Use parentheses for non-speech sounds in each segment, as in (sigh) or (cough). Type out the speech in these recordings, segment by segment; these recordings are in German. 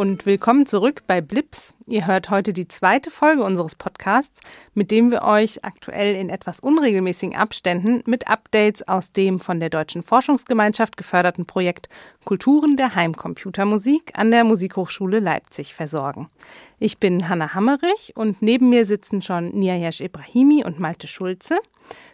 Und willkommen zurück bei Blips. Ihr hört heute die zweite Folge unseres Podcasts, mit dem wir euch aktuell in etwas unregelmäßigen Abständen mit Updates aus dem von der Deutschen Forschungsgemeinschaft geförderten Projekt Kulturen der Heimcomputermusik an der Musikhochschule Leipzig versorgen. Ich bin Hanna Hammerich und neben mir sitzen schon Niayesh Ibrahimi und Malte Schulze.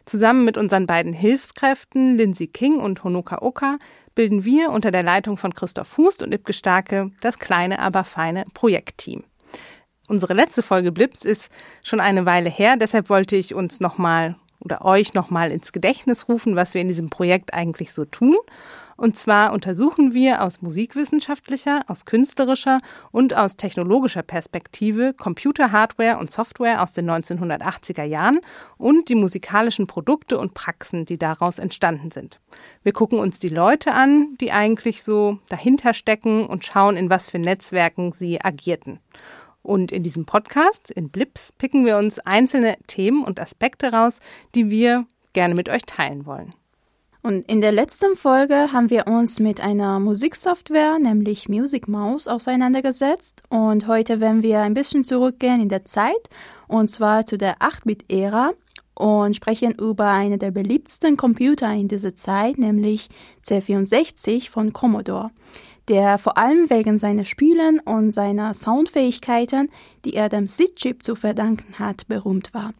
Zusammen mit unseren beiden Hilfskräften Lindsay King und Honoka Oka bilden wir unter der Leitung von Christoph Hust und Ibke Starke das kleine, aber feine Projektteam. Unsere letzte Folge Blips ist schon eine Weile her, deshalb wollte ich uns nochmal oder euch nochmal ins Gedächtnis rufen, was wir in diesem Projekt eigentlich so tun. Und zwar untersuchen wir aus musikwissenschaftlicher, aus künstlerischer und aus technologischer Perspektive Computer, Hardware und Software aus den 1980er Jahren und die musikalischen Produkte und Praxen, die daraus entstanden sind. Wir gucken uns die Leute an, die eigentlich so dahinter stecken und schauen, in was für Netzwerken sie agierten. Und in diesem Podcast, in Blips, picken wir uns einzelne Themen und Aspekte raus, die wir gerne mit euch teilen wollen. Und in der letzten Folge haben wir uns mit einer Musiksoftware, nämlich Music Mouse, auseinandergesetzt. Und heute werden wir ein bisschen zurückgehen in der Zeit, und zwar zu der 8-Bit-Ära und sprechen über einen der beliebtesten Computer in dieser Zeit, nämlich C64 von Commodore der vor allem wegen seiner Spielen und seiner Soundfähigkeiten, die er dem SID-Chip zu verdanken hat, berühmt war.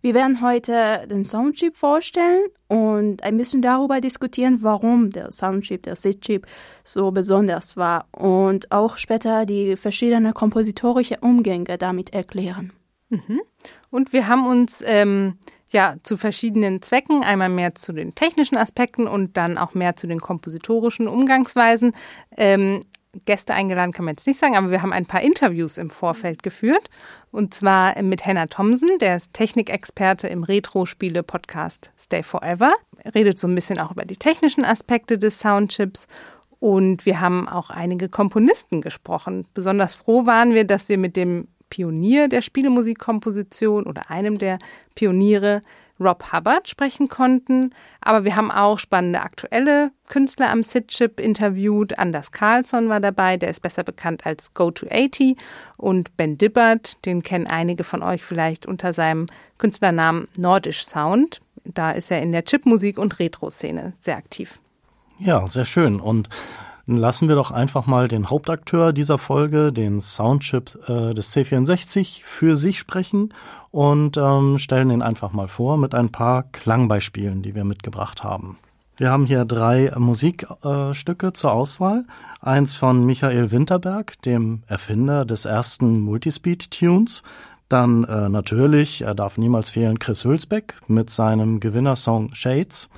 Wir werden heute den Soundchip vorstellen und ein bisschen darüber diskutieren, warum der Soundchip, der SID-Chip so besonders war und auch später die verschiedenen kompositorische Umgänge damit erklären. Mhm. Und wir haben uns ähm, ja zu verschiedenen Zwecken, einmal mehr zu den technischen Aspekten und dann auch mehr zu den kompositorischen Umgangsweisen. Ähm, Gäste eingeladen kann man jetzt nicht sagen, aber wir haben ein paar Interviews im Vorfeld geführt. Und zwar mit Hannah Thompson, der ist Technikexperte im Retro-Spiele-Podcast Stay Forever. Er redet so ein bisschen auch über die technischen Aspekte des Soundchips. Und wir haben auch einige Komponisten gesprochen. Besonders froh waren wir, dass wir mit dem Pionier der Spielemusikkomposition oder einem der Pioniere, Rob Hubbard, sprechen konnten. Aber wir haben auch spannende aktuelle Künstler am SID-Chip interviewt. Anders Carlson war dabei, der ist besser bekannt als Go-to-80. Und Ben Dibbert, den kennen einige von euch vielleicht unter seinem Künstlernamen Nordisch Sound. Da ist er in der Chipmusik- und Retro-Szene sehr aktiv. Ja, sehr schön. Und lassen wir doch einfach mal den Hauptakteur dieser Folge, den Soundchip äh, des C64, für sich sprechen und ähm, stellen ihn einfach mal vor mit ein paar Klangbeispielen, die wir mitgebracht haben. Wir haben hier drei Musikstücke äh, zur Auswahl. Eins von Michael Winterberg, dem Erfinder des ersten Multispeed-Tunes. Dann äh, natürlich, er darf niemals fehlen, Chris Hülsbeck mit seinem Gewinnersong Shades.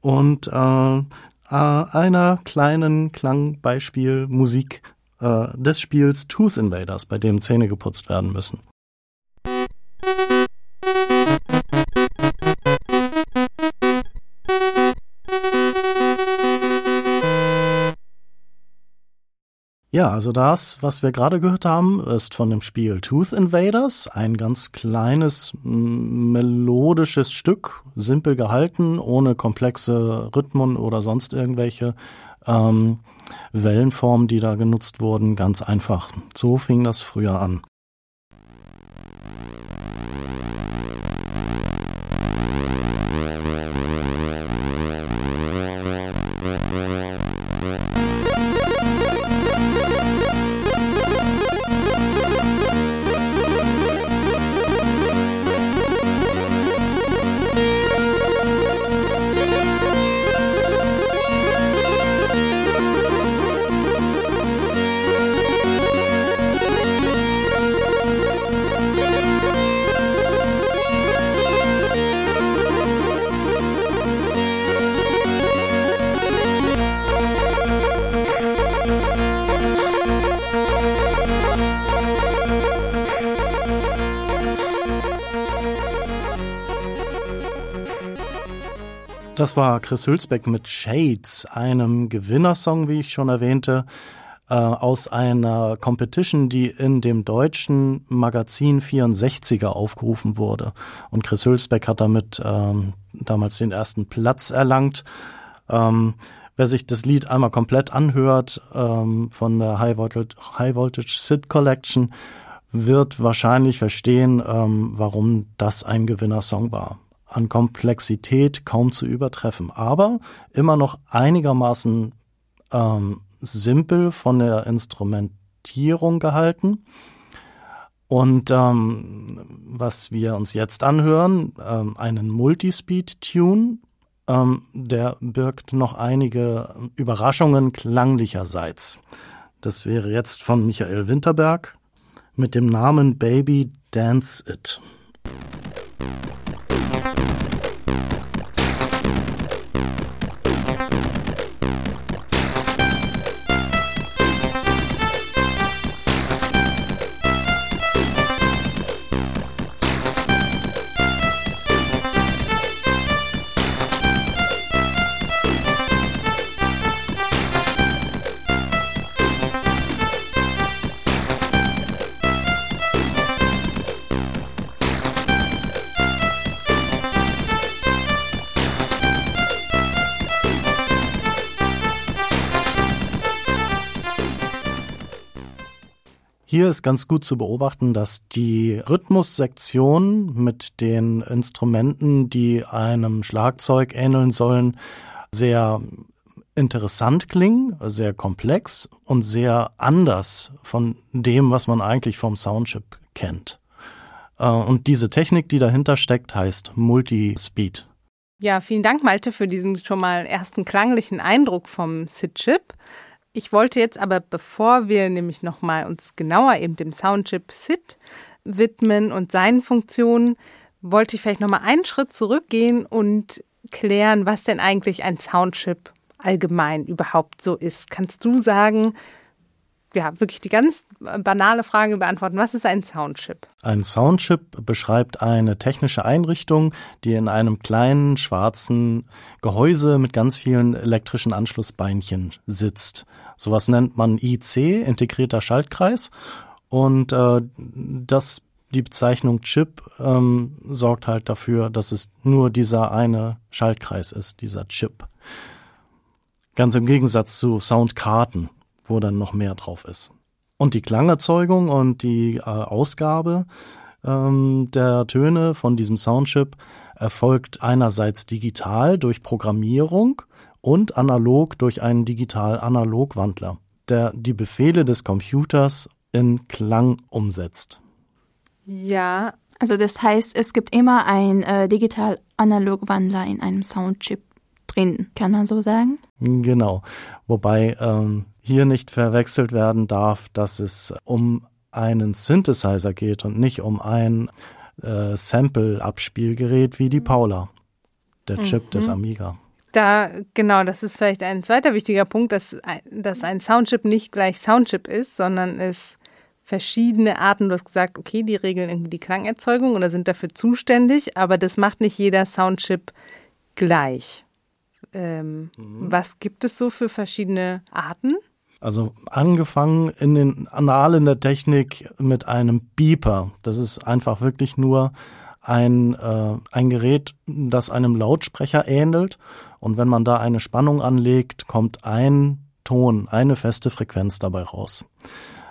Und äh, äh, einer kleinen Klangbeispiel Musik äh, des Spiels Tooth Invaders, bei dem Zähne geputzt werden müssen. Ja, also das, was wir gerade gehört haben, ist von dem Spiel Tooth Invaders, ein ganz kleines melodisches Stück, simpel gehalten, ohne komplexe Rhythmen oder sonst irgendwelche ähm, Wellenformen, die da genutzt wurden, ganz einfach. So fing das früher an. Das war Chris Hülsbeck mit Shades, einem Gewinnersong, wie ich schon erwähnte, äh, aus einer Competition, die in dem deutschen Magazin 64er aufgerufen wurde. Und Chris Hülsbeck hat damit ähm, damals den ersten Platz erlangt. Ähm, Wer sich das Lied einmal komplett anhört ähm, von der High Voltage, High Voltage Sid Collection, wird wahrscheinlich verstehen, ähm, warum das ein Gewinnersong war. An Komplexität kaum zu übertreffen, aber immer noch einigermaßen ähm, simpel von der Instrumentierung gehalten. Und ähm, was wir uns jetzt anhören, ähm, einen Multispeed-Tune, ähm, der birgt noch einige Überraschungen klanglicherseits. Das wäre jetzt von Michael Winterberg mit dem Namen Baby Dance It. Thank you. Hier ist ganz gut zu beobachten, dass die Rhythmussektion mit den Instrumenten, die einem Schlagzeug ähneln sollen, sehr interessant klingen, sehr komplex und sehr anders von dem, was man eigentlich vom Soundchip kennt. Äh, und diese Technik, die dahinter steckt, heißt Multispeed. Ja, vielen Dank, Malte, für diesen schon mal ersten klanglichen Eindruck vom SID-Chip. Ich wollte jetzt aber, bevor wir nämlich nochmal uns genauer eben dem Soundchip SID widmen und seinen Funktionen, wollte ich vielleicht nochmal einen Schritt zurückgehen und klären, was denn eigentlich ein Soundchip allgemein überhaupt so ist. Kannst du sagen, ja, wirklich die ganz banale Frage beantworten. Was ist ein Soundchip? Ein Soundchip beschreibt eine technische Einrichtung, die in einem kleinen schwarzen Gehäuse mit ganz vielen elektrischen Anschlussbeinchen sitzt. Sowas nennt man IC, integrierter Schaltkreis. Und äh, das die Bezeichnung Chip ähm, sorgt halt dafür, dass es nur dieser eine Schaltkreis ist, dieser Chip. Ganz im Gegensatz zu Soundkarten wo dann noch mehr drauf ist. Und die Klangerzeugung und die äh, Ausgabe ähm, der Töne von diesem Soundchip erfolgt einerseits digital durch Programmierung und analog durch einen digital-analog-Wandler, der die Befehle des Computers in Klang umsetzt. Ja, also das heißt, es gibt immer ein äh, digital-analog-Wandler in einem Soundchip drin, kann man so sagen? Genau, wobei ähm, hier nicht verwechselt werden darf, dass es um einen Synthesizer geht und nicht um ein äh, Sample-Abspielgerät wie die Paula, der Chip mhm. des Amiga. Da, genau, das ist vielleicht ein zweiter wichtiger Punkt, dass, dass ein Soundchip nicht gleich Soundchip ist, sondern es verschiedene Arten, du hast gesagt, okay, die regeln irgendwie die Klangerzeugung oder sind dafür zuständig, aber das macht nicht jeder Soundchip gleich. Ähm, mhm. Was gibt es so für verschiedene Arten? Also angefangen in den Annalen der Technik mit einem Beeper. Das ist einfach wirklich nur ein, äh, ein Gerät, das einem Lautsprecher ähnelt. Und wenn man da eine Spannung anlegt, kommt ein Ton, eine feste Frequenz dabei raus.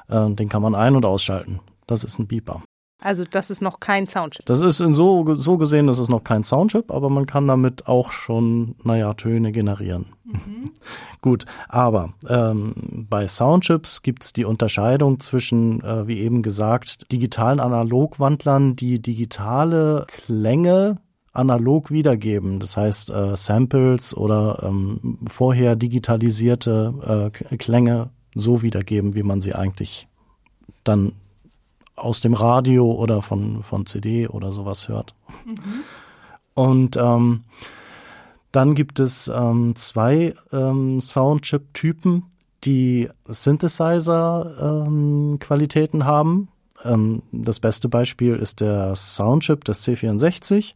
Äh, den kann man ein- und ausschalten. Das ist ein Beeper. Also das ist noch kein Soundchip. Das ist in so, so gesehen, das ist noch kein Soundchip, aber man kann damit auch schon, naja, Töne generieren. Mhm. (laughs) Gut, aber ähm, bei Soundchips gibt's die Unterscheidung zwischen, äh, wie eben gesagt, digitalen Analogwandlern, die digitale Klänge analog wiedergeben. Das heißt, äh, Samples oder ähm, vorher digitalisierte äh, Klänge so wiedergeben, wie man sie eigentlich dann aus dem Radio oder von, von CD oder sowas hört. Mhm. Und ähm, dann gibt es ähm, zwei ähm, Soundchip-Typen, die Synthesizer-Qualitäten ähm, haben. Ähm, das beste Beispiel ist der Soundchip des C64,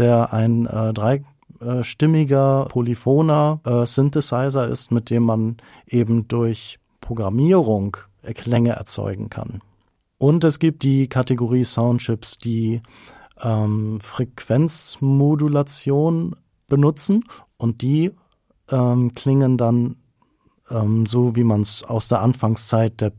der ein äh, dreistimmiger polyphoner äh, Synthesizer ist, mit dem man eben durch Programmierung Klänge erzeugen kann. Und es gibt die Kategorie Soundchips, die ähm, Frequenzmodulation benutzen und die ähm, klingen dann ähm, so, wie man es aus der Anfangszeit der,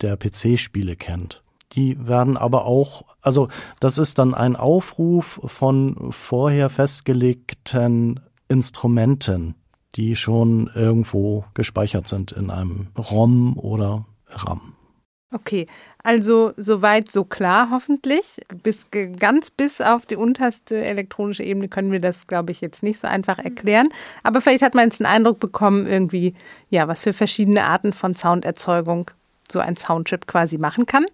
der PC-Spiele kennt. Die werden aber auch, also das ist dann ein Aufruf von vorher festgelegten Instrumenten, die schon irgendwo gespeichert sind in einem ROM oder RAM. Okay, also soweit so klar hoffentlich. Bis ganz bis auf die unterste elektronische Ebene können wir das, glaube ich, jetzt nicht so einfach erklären. Aber vielleicht hat man jetzt einen Eindruck bekommen, irgendwie, ja, was für verschiedene Arten von Sounderzeugung so ein Soundchip quasi machen kann.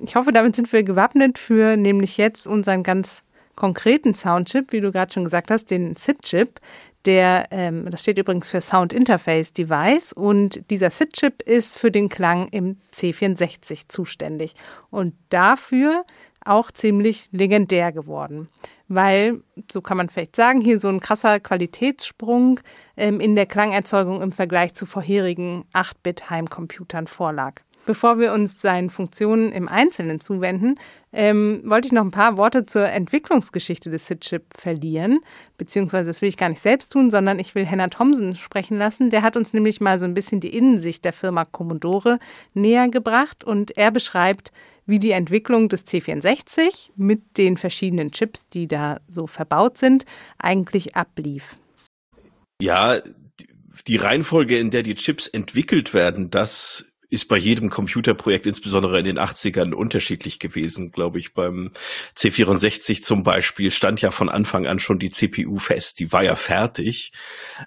Ich hoffe, damit sind wir gewappnet für nämlich jetzt unseren ganz konkreten Soundchip, wie du gerade schon gesagt hast, den SID-Chip, der, ähm, das steht übrigens für Sound Interface Device und dieser SID-Chip ist für den Klang im C64 zuständig und dafür auch ziemlich legendär geworden, weil, so kann man vielleicht sagen, hier so ein krasser Qualitätssprung ähm, in der Klangerzeugung im Vergleich zu vorherigen 8-Bit-Heimcomputern vorlag. Bevor wir uns seinen Funktionen im Einzelnen zuwenden, ähm, wollte ich noch ein paar Worte zur Entwicklungsgeschichte des SID-Chip verlieren. Beziehungsweise das will ich gar nicht selbst tun, sondern ich will Henna Thomsen sprechen lassen. Der hat uns nämlich mal so ein bisschen die Innensicht der Firma Commodore näher gebracht und er beschreibt, wie die Entwicklung des C64 mit den verschiedenen Chips, die da so verbaut sind, eigentlich ablief. Ja, die Reihenfolge, in der die Chips entwickelt werden, das ist bei jedem Computerprojekt, insbesondere in den 80ern, unterschiedlich gewesen, glaube ich. Beim C64 zum Beispiel stand ja von Anfang an schon die CPU fest. Die war ja fertig.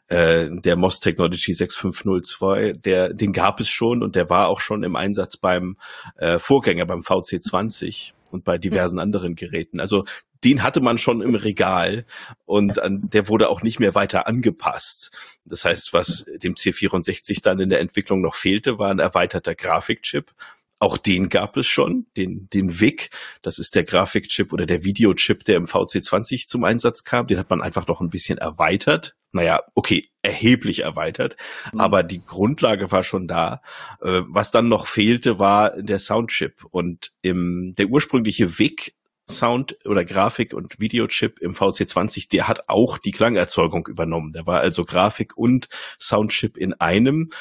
Äh, der MOS Technology 6502, der, den gab es schon und der war auch schon im Einsatz beim äh, Vorgänger, beim VC20 und bei diversen anderen Geräten. Also den hatte man schon im Regal und an, der wurde auch nicht mehr weiter angepasst. Das heißt, was dem C64 dann in der Entwicklung noch fehlte, war ein erweiterter Grafikchip. Auch den gab es schon, den, den VIC, das ist der Grafikchip oder der Videochip, der im VC20 zum Einsatz kam. Den hat man einfach noch ein bisschen erweitert. Naja, okay, erheblich erweitert, mhm. aber die Grundlage war schon da. Äh, was dann noch fehlte, war der Soundchip. Und im, der ursprüngliche VIC Sound oder Grafik und Videochip im VC20, der hat auch die Klangerzeugung übernommen. Der war also Grafik und Soundchip in einem.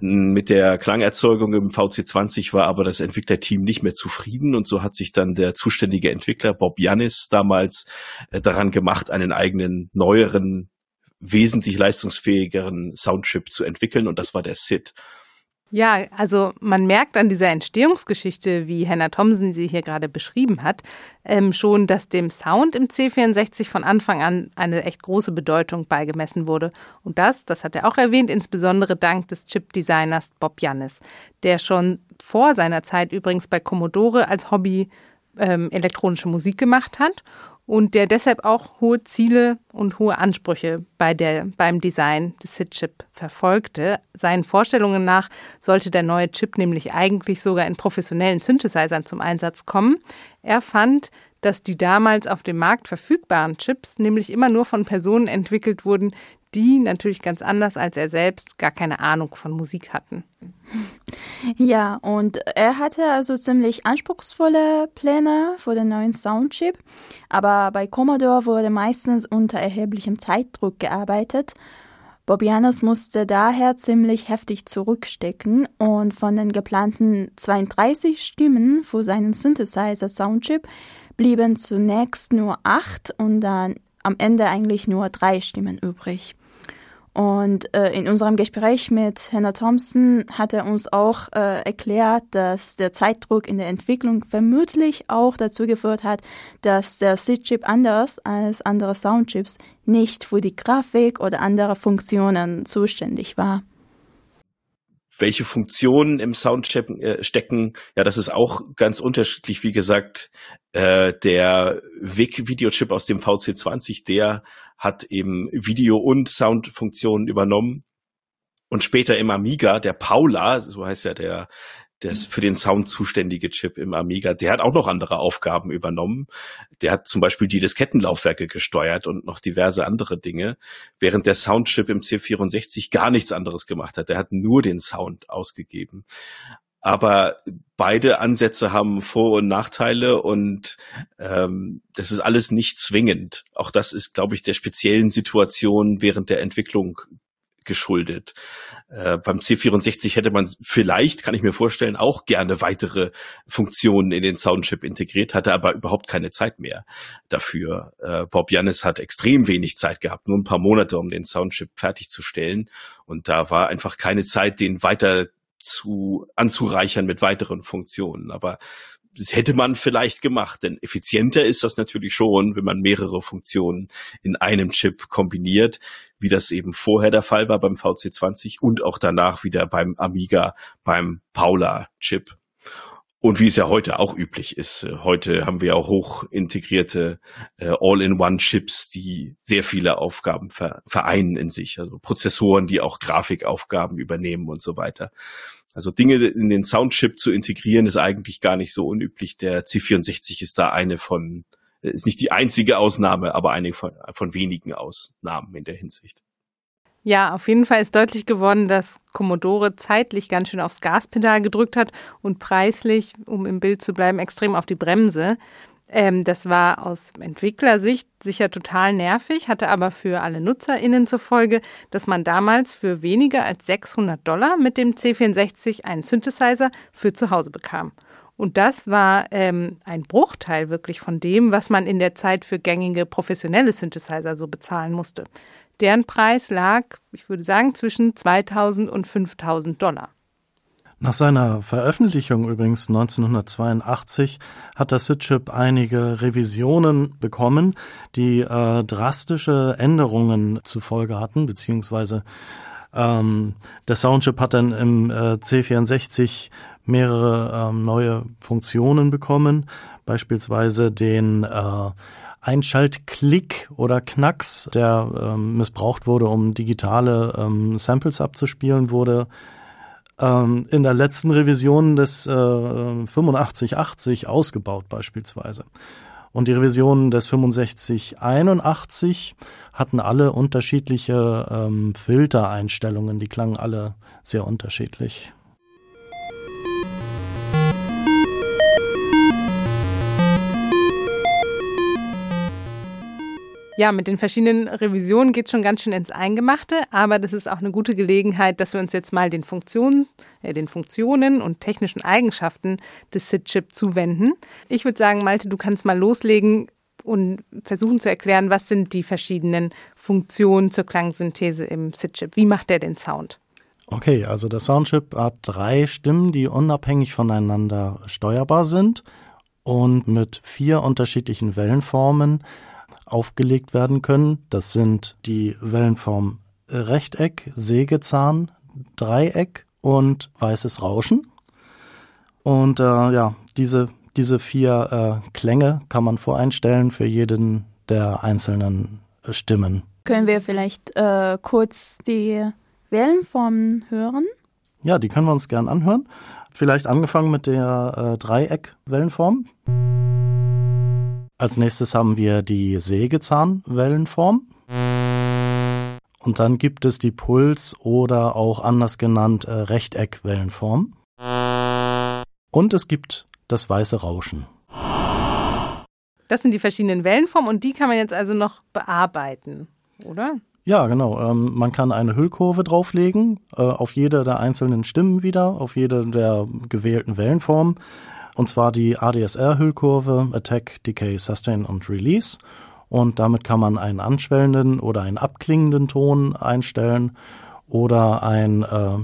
Mit der Klangerzeugung im VC20 war aber das Entwicklerteam nicht mehr zufrieden und so hat sich dann der zuständige Entwickler Bob Jannis damals äh, daran gemacht, einen eigenen neueren, wesentlich leistungsfähigeren Soundchip zu entwickeln und das war der SID. Ja, also man merkt an dieser Entstehungsgeschichte, wie Hannah Thomsen sie hier gerade beschrieben hat, ähm, schon, dass dem Sound im C64 von Anfang an eine echt große Bedeutung beigemessen wurde. Und das, das hat er auch erwähnt, insbesondere dank des Chip-Designers Bob Jannis, der schon vor seiner Zeit übrigens bei Commodore als Hobby ähm, elektronische Musik gemacht hat und der deshalb auch hohe Ziele und hohe Ansprüche bei der, beim Design des SID-Chip verfolgte. Seinen Vorstellungen nach sollte der neue Chip nämlich eigentlich sogar in professionellen Synthesizern zum Einsatz kommen. Er fand, dass die damals auf dem Markt verfügbaren Chips nämlich immer nur von Personen entwickelt wurden, die natürlich ganz anders als er selbst gar keine Ahnung von Musik hatten. Ja, und er hatte also ziemlich anspruchsvolle Pläne für den neuen Soundchip, aber bei Commodore wurde meistens unter erheblichem Zeitdruck gearbeitet. Bobianus musste daher ziemlich heftig zurückstecken und von den geplanten 32 Stimmen für seinen Synthesizer Soundchip blieben zunächst nur acht und dann am Ende eigentlich nur drei Stimmen übrig. Und äh, in unserem Gespräch mit Hannah Thompson hat er uns auch äh, erklärt, dass der Zeitdruck in der Entwicklung vermutlich auch dazu geführt hat, dass der SID-Chip anders als andere Soundchips nicht für die Grafik oder andere Funktionen zuständig war welche Funktionen im Soundchip äh, stecken, ja, das ist auch ganz unterschiedlich. Wie gesagt, äh, der VIC-Videochip aus dem VC20, der hat eben Video- und Soundfunktionen übernommen. Und später im Amiga, der Paula, so heißt ja der, der ist für den Sound zuständige Chip im Amiga, der hat auch noch andere Aufgaben übernommen. Der hat zum Beispiel die Diskettenlaufwerke gesteuert und noch diverse andere Dinge, während der Soundchip im C64 gar nichts anderes gemacht hat. Der hat nur den Sound ausgegeben. Aber beide Ansätze haben Vor- und Nachteile und ähm, das ist alles nicht zwingend. Auch das ist, glaube ich, der speziellen Situation während der Entwicklung geschuldet. Äh, beim C64 hätte man vielleicht, kann ich mir vorstellen, auch gerne weitere Funktionen in den Soundchip integriert, hatte aber überhaupt keine Zeit mehr dafür. Äh, Bob Jannis hat extrem wenig Zeit gehabt, nur ein paar Monate, um den Soundchip fertigzustellen. Und da war einfach keine Zeit, den weiter zu anzureichern mit weiteren Funktionen. Aber das hätte man vielleicht gemacht, denn effizienter ist das natürlich schon, wenn man mehrere Funktionen in einem Chip kombiniert, wie das eben vorher der Fall war beim VC20 und auch danach wieder beim Amiga, beim Paula-Chip. Und wie es ja heute auch üblich ist. Heute haben wir auch hoch integrierte äh, All-in-One-Chips, die sehr viele Aufgaben vereinen in sich. Also Prozessoren, die auch Grafikaufgaben übernehmen und so weiter. Also Dinge in den Soundchip zu integrieren ist eigentlich gar nicht so unüblich. Der C64 ist da eine von, ist nicht die einzige Ausnahme, aber eine von, von wenigen Ausnahmen in der Hinsicht. Ja, auf jeden Fall ist deutlich geworden, dass Commodore zeitlich ganz schön aufs Gaspedal gedrückt hat und preislich, um im Bild zu bleiben, extrem auf die Bremse. Ähm, das war aus Entwicklersicht sicher total nervig, hatte aber für alle NutzerInnen zur Folge, dass man damals für weniger als 600 Dollar mit dem C64 einen Synthesizer für zu Hause bekam. Und das war ähm, ein Bruchteil wirklich von dem, was man in der Zeit für gängige professionelle Synthesizer so bezahlen musste. Deren Preis lag, ich würde sagen, zwischen 2000 und 5000 Dollar. Nach seiner Veröffentlichung übrigens 1982 hat der SID-Chip einige Revisionen bekommen, die äh, drastische Änderungen zur Folge hatten, beziehungsweise ähm, der Soundchip hat dann im äh, C64 mehrere ähm, neue Funktionen bekommen, beispielsweise den äh, Einschaltklick oder Knacks, der ähm, missbraucht wurde, um digitale ähm, Samples abzuspielen, wurde ähm, in der letzten Revision des äh, 8580 ausgebaut beispielsweise. Und die Revisionen des 6581 hatten alle unterschiedliche ähm, Filtereinstellungen, die klangen alle sehr unterschiedlich. Ja, mit den verschiedenen Revisionen geht es schon ganz schön ins Eingemachte, aber das ist auch eine gute Gelegenheit, dass wir uns jetzt mal den Funktionen, äh, den Funktionen und technischen Eigenschaften des SID-Chip zuwenden. Ich würde sagen, Malte, du kannst mal loslegen und versuchen zu erklären, was sind die verschiedenen Funktionen zur Klangsynthese im SID-Chip? Wie macht der den Sound? Okay, also der Soundchip hat drei Stimmen, die unabhängig voneinander steuerbar sind und mit vier unterschiedlichen Wellenformen aufgelegt werden können. Das sind die Wellenform Rechteck, Sägezahn, Dreieck und weißes Rauschen. Und äh, ja, diese, diese vier äh, Klänge kann man voreinstellen für jeden der einzelnen Stimmen. Können wir vielleicht äh, kurz die Wellenformen hören? Ja, die können wir uns gern anhören. Vielleicht angefangen mit der äh, Dreieck-Wellenform. Als nächstes haben wir die Sägezahnwellenform. Und dann gibt es die Puls- oder auch anders genannt äh, Rechteckwellenform. Und es gibt das weiße Rauschen. Das sind die verschiedenen Wellenformen und die kann man jetzt also noch bearbeiten, oder? Ja, genau. Ähm, man kann eine Hüllkurve drauflegen, äh, auf jede der einzelnen Stimmen wieder, auf jede der gewählten Wellenformen und zwar die ADSR-Hüllkurve Attack, Decay, Sustain und Release. Und damit kann man einen anschwellenden oder einen abklingenden Ton einstellen oder ein äh,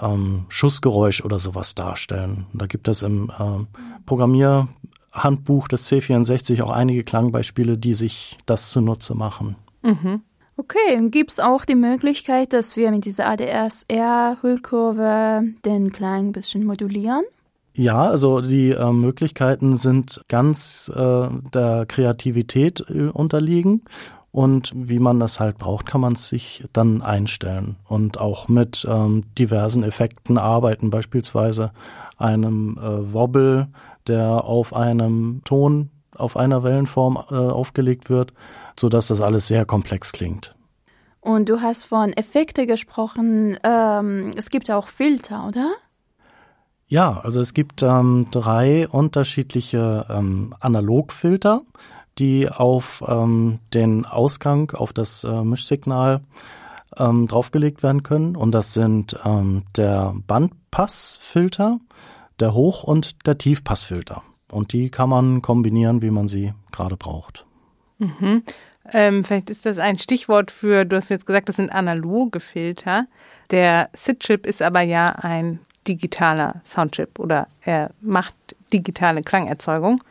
ähm, Schussgeräusch oder sowas darstellen. Da gibt es im äh, Programmierhandbuch des C64 auch einige Klangbeispiele, die sich das zunutze machen. Mhm. Okay, und gibt es auch die Möglichkeit, dass wir mit dieser ADSR-Hüllkurve den Klang ein bisschen modulieren? Ja, also die äh, Möglichkeiten sind ganz äh, der Kreativität äh, unterliegen. Und wie man das halt braucht, kann man es sich dann einstellen und auch mit ähm, diversen Effekten arbeiten, beispielsweise einem äh, Wobble, der auf einem Ton, auf einer Wellenform äh, aufgelegt wird, so dass das alles sehr komplex klingt. Und du hast von Effekte gesprochen. Ähm, es gibt auch Filter, oder? Ja, also es gibt ähm, drei unterschiedliche ähm, Analogfilter, die auf ähm, den Ausgang, auf das äh, Mischsignal ähm, draufgelegt werden können. Und das sind ähm, der Bandpassfilter, der Hoch- und der Tiefpassfilter. Und die kann man kombinieren, wie man sie gerade braucht. Mhm. Ähm, vielleicht ist das ein Stichwort für, du hast jetzt gesagt, das sind analoge Filter. Der SID-Chip ist aber ja ein digitaler Soundchip oder er macht digitale Klangerzeugung.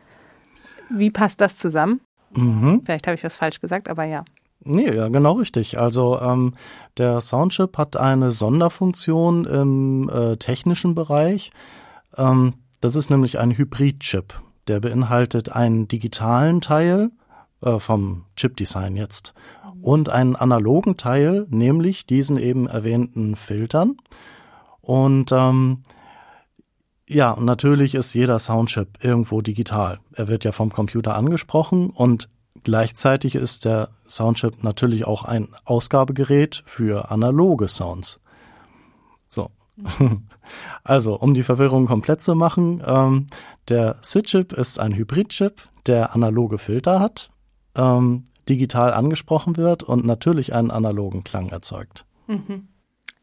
Wie passt das zusammen? Mhm. Vielleicht habe ich was falsch gesagt, aber ja. Nee, ja, genau richtig. Also ähm, der Soundchip hat eine Sonderfunktion im äh, technischen Bereich. Ähm, das ist nämlich ein Hybrid-Chip. Der beinhaltet einen digitalen Teil äh, vom Chip-Design jetzt und einen analogen Teil, nämlich diesen eben erwähnten Filtern. Und ähm, ja, natürlich ist jeder Soundchip irgendwo digital. Er wird ja vom Computer angesprochen und gleichzeitig ist der Soundchip natürlich auch ein Ausgabegerät für analoge Sounds. So. (laughs) Also, um die Verwirrung komplett zu machen, ähm, der SID-Chip ist ein Hybrid-Chip, der analoge Filter hat, ähm, digital angesprochen wird und natürlich einen analogen Klang erzeugt. Mhm.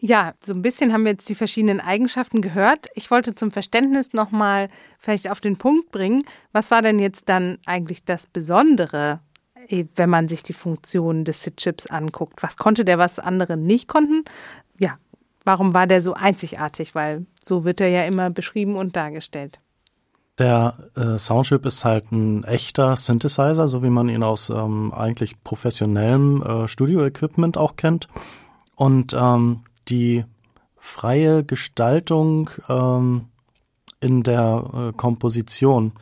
Ja, so ein bisschen haben wir jetzt die verschiedenen Eigenschaften gehört. Ich wollte zum Verständnis nochmal vielleicht auf den Punkt bringen. Was war denn jetzt dann eigentlich das Besondere, eh, wenn man sich die Funktionen des SID-Chips anguckt? Was konnte der, was andere nicht konnten? Ja, warum war der so einzigartig? Weil so wird er ja immer beschrieben und dargestellt. Der äh, Soundchip ist halt ein echter Synthesizer, so wie man ihn aus ähm, eigentlich professionellem äh, Studio-Equipment auch kennt. Und ähm, die freie Gestaltung ähm, in der äh, Komposition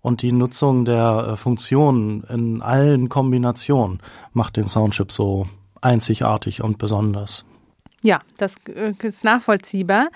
und die Nutzung der äh, Funktionen in allen Kombinationen macht den Soundchip so einzigartig und besonders. Ja, das äh, ist nachvollziehbar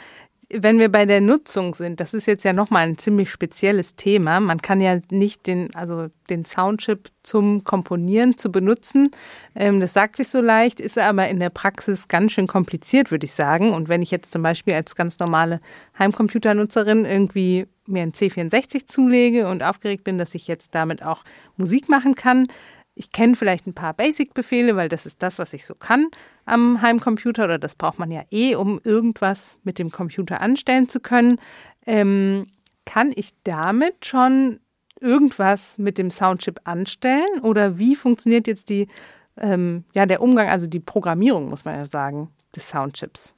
wenn wir bei der Nutzung sind, das ist jetzt ja nochmal ein ziemlich spezielles Thema. Man kann ja nicht den, also den Soundchip zum Komponieren zu benutzen. Ähm, das sagt sich so leicht, ist aber in der Praxis ganz schön kompliziert, würde ich sagen. Und wenn ich jetzt zum Beispiel als ganz normale Heimcomputernutzerin irgendwie mir ein C64 zulege und aufgeregt bin, dass ich jetzt damit auch Musik machen kann, ich kenne vielleicht ein paar Basic-Befehle, weil das ist das, was ich so kann am Heimcomputer oder das braucht man ja eh, um irgendwas mit dem Computer anstellen zu können. Ähm, kann ich damit schon irgendwas mit dem Soundchip anstellen oder wie funktioniert jetzt die, ähm, ja, der Umgang, also die Programmierung, muss man ja sagen, des Soundchips?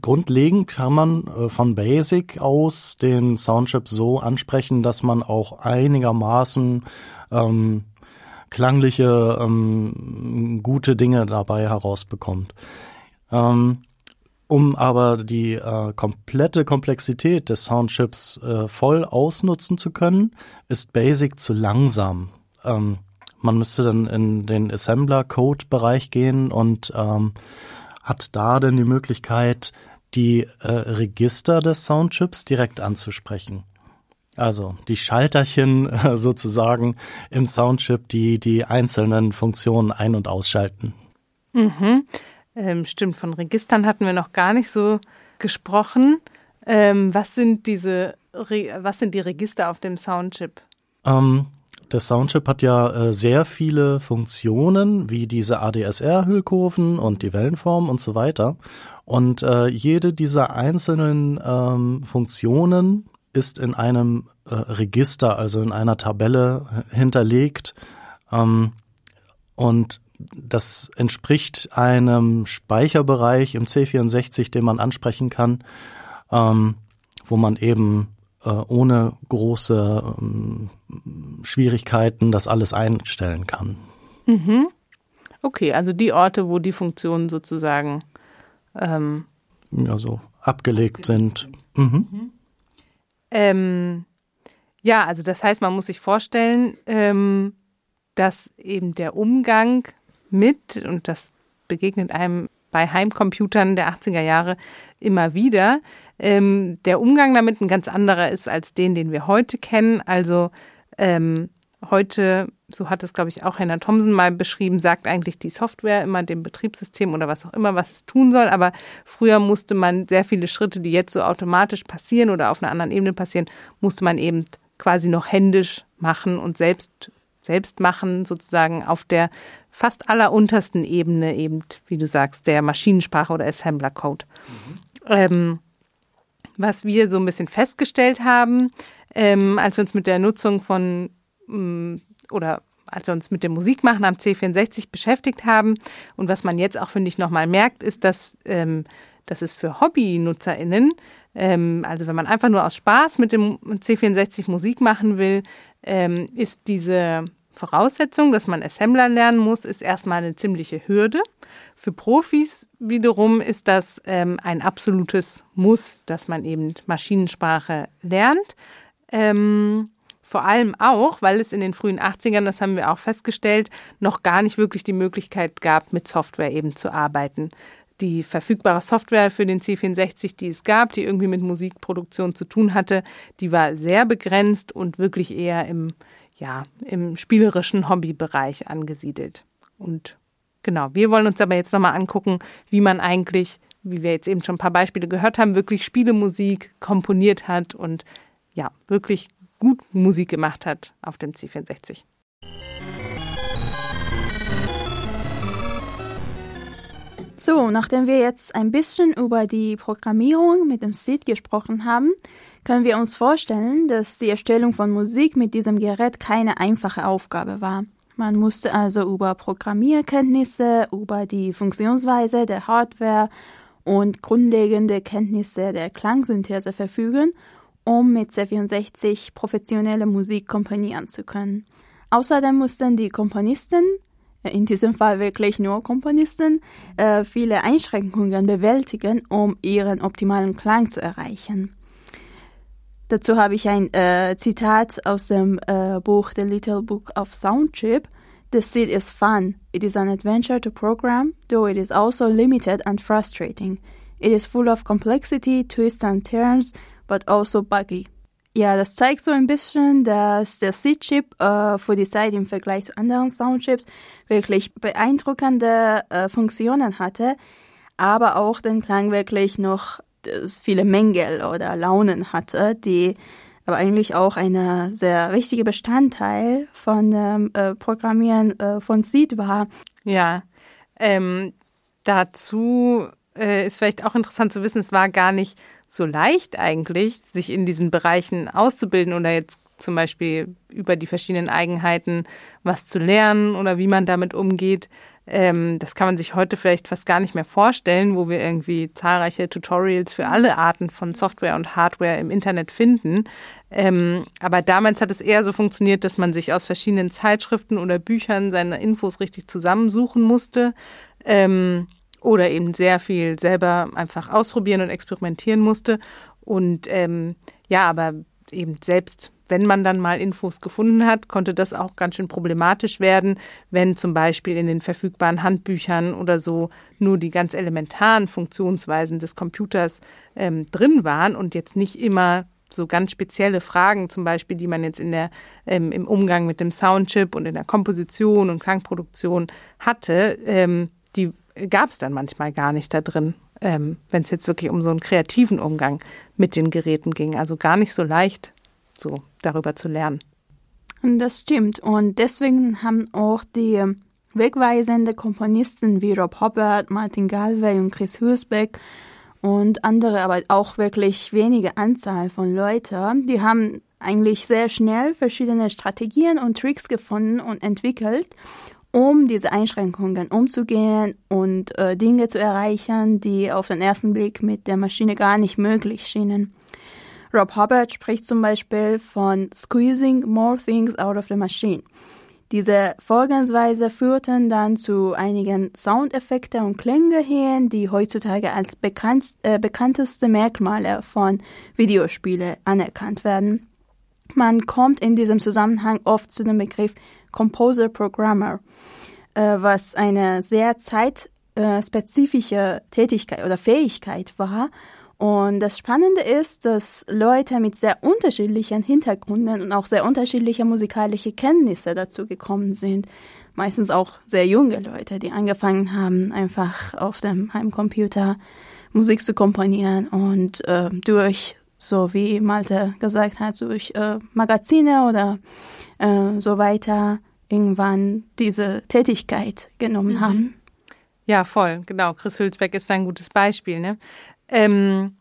Grundlegend kann man äh, von Basic aus den Soundchip so ansprechen, dass man auch einigermaßen ähm, klangliche, ähm, gute Dinge dabei herausbekommt. Ähm, um aber die äh, komplette Komplexität des Soundchips äh, voll ausnutzen zu können, ist Basic zu langsam. Ähm, man müsste dann in den Assembler-Code-Bereich gehen und ähm, hat da dann die Möglichkeit, die äh, Register des Soundchips direkt anzusprechen. Also die Schalterchen (laughs) äh, sozusagen im Soundchip, die die einzelnen Funktionen ein- und ausschalten. Mhm. Ähm, stimmt, von Registern hatten wir noch gar nicht so gesprochen. Ähm, was sind diese, Re was sind die Register auf dem Soundchip? Ähm, der Soundchip hat ja äh, sehr viele Funktionen, wie diese ADSR-Hüllkurven und die Wellenform und so weiter. Und äh, jede dieser einzelnen ähm, Funktionen ist in einem äh, Register, also in einer Tabelle hinterlegt. Ähm, und das entspricht einem Speicherbereich im C64, den man ansprechen kann, ähm, wo man eben äh, ohne große ähm, Schwierigkeiten das alles einstellen kann. Mhm. Okay, also die Orte, wo die Funktionen sozusagen ähm, ja, so abgelegt sind. Mhm. Mhm. Ähm, ja, also das heißt, man muss sich vorstellen, ähm, dass eben der Umgang mit, und das begegnet einem bei Heimcomputern der 80er Jahre immer wieder, ähm, der Umgang damit ein ganz anderer ist als den, den wir heute kennen. Also ähm, heute, so hat es, glaube ich, auch Henna Thomsen mal beschrieben, sagt eigentlich die Software immer dem Betriebssystem oder was auch immer, was es tun soll. Aber früher musste man sehr viele Schritte, die jetzt so automatisch passieren oder auf einer anderen Ebene passieren, musste man eben quasi noch händisch machen und selbst selbst machen, sozusagen auf der fast alleruntersten Ebene eben, wie du sagst, der Maschinensprache oder Assembler-Code. Mhm. Ähm, was wir so ein bisschen festgestellt haben, ähm, als wir uns mit der Nutzung von oder als wir uns mit dem Musikmachen am C64 beschäftigt haben und was man jetzt auch, finde ich, nochmal merkt, ist, dass, ähm, dass es für HobbynutzerInnen, ähm, also wenn man einfach nur aus Spaß mit dem C64 Musik machen will, ähm, ist diese Voraussetzung, dass man Assembler lernen muss, ist erstmal eine ziemliche Hürde. Für Profis wiederum ist das ähm, ein absolutes Muss, dass man eben Maschinensprache lernt. Ähm, vor allem auch, weil es in den frühen 80ern, das haben wir auch festgestellt, noch gar nicht wirklich die Möglichkeit gab, mit Software eben zu arbeiten. Die verfügbare Software für den C64, die es gab, die irgendwie mit Musikproduktion zu tun hatte, die war sehr begrenzt und wirklich eher im, ja, im spielerischen Hobbybereich angesiedelt. Und genau, wir wollen uns aber jetzt nochmal angucken, wie man eigentlich, wie wir jetzt eben schon ein paar Beispiele gehört haben, wirklich Spielemusik komponiert hat und ja, wirklich gut Musik gemacht hat auf dem C64. So, nachdem wir jetzt ein bisschen über die Programmierung mit dem SID gesprochen haben, können wir uns vorstellen, dass die Erstellung von Musik mit diesem Gerät keine einfache Aufgabe war. Man musste also über Programmierkenntnisse, über die Funktionsweise der Hardware und grundlegende Kenntnisse der Klangsynthese verfügen um mit C64 professionelle Musik komponieren zu können. Außerdem mussten die Komponisten, äh, in diesem Fall wirklich nur Komponisten, äh, viele Einschränkungen bewältigen, um ihren optimalen Klang zu erreichen. Dazu habe ich ein äh, Zitat aus dem äh, Buch The Little Book of Soundchip. The seed is fun. It is an adventure to program, though it is also limited and frustrating. It is full of complexity, twists and turns, but also buggy. Ja, das zeigt so ein bisschen, dass der C-Chip äh, für die Zeit im Vergleich zu anderen Soundchips wirklich beeindruckende äh, Funktionen hatte, aber auch den Klang wirklich noch viele Mängel oder Launen hatte, die aber eigentlich auch eine sehr wichtige Bestandteil von ähm, äh, Programmieren äh, von Seed war. Ja, ähm, dazu äh, ist vielleicht auch interessant zu wissen, es war gar nicht so leicht eigentlich, sich in diesen Bereichen auszubilden oder jetzt zum Beispiel über die verschiedenen Eigenheiten was zu lernen oder wie man damit umgeht. Ähm, das kann man sich heute vielleicht fast gar nicht mehr vorstellen, wo wir irgendwie zahlreiche Tutorials für alle Arten von Software und Hardware im Internet finden. Ähm, aber damals hat es eher so funktioniert, dass man sich aus verschiedenen Zeitschriften oder Büchern seine Infos richtig zusammensuchen musste. Ähm, oder eben sehr viel selber einfach ausprobieren und experimentieren musste. Und ähm, ja, aber eben selbst wenn man dann mal Infos gefunden hat, konnte das auch ganz schön problematisch werden, wenn zum Beispiel in den verfügbaren Handbüchern oder so nur die ganz elementaren Funktionsweisen des Computers ähm, drin waren und jetzt nicht immer so ganz spezielle Fragen, zum Beispiel, die man jetzt in der, ähm, im Umgang mit dem Soundchip und in der Komposition und Klangproduktion hatte, ähm, die gab es dann manchmal gar nicht da drin, ähm, wenn es jetzt wirklich um so einen kreativen Umgang mit den Geräten ging. Also gar nicht so leicht, so darüber zu lernen. Das stimmt. Und deswegen haben auch die wegweisende Komponisten wie Rob Hubbard, Martin Galway und Chris Hülsbeck und andere, aber auch wirklich wenige Anzahl von Leuten, die haben eigentlich sehr schnell verschiedene Strategien und Tricks gefunden und entwickelt, um diese Einschränkungen umzugehen und äh, Dinge zu erreichen, die auf den ersten Blick mit der Maschine gar nicht möglich schienen. Rob Hubbard spricht zum Beispiel von squeezing more things out of the machine. Diese Vorgehensweise führten dann zu einigen Soundeffekte und Klänge hin, die heutzutage als bekannt, äh, bekannteste Merkmale von Videospielen anerkannt werden. Man kommt in diesem Zusammenhang oft zu dem Begriff Composer Programmer äh, was eine sehr zeitspezifische Tätigkeit oder Fähigkeit war. Und das Spannende ist, dass Leute mit sehr unterschiedlichen Hintergründen und auch sehr unterschiedliche musikalische Kenntnisse dazu gekommen sind. Meistens auch sehr junge Leute, die angefangen haben, einfach auf dem Heimcomputer Musik zu komponieren und äh, durch, so wie Malte gesagt hat, durch äh, Magazine oder äh, so weiter irgendwann diese Tätigkeit genommen mhm. haben. Ja, voll, genau. Chris Hülsbeck ist ein gutes Beispiel. Ne? Ähm,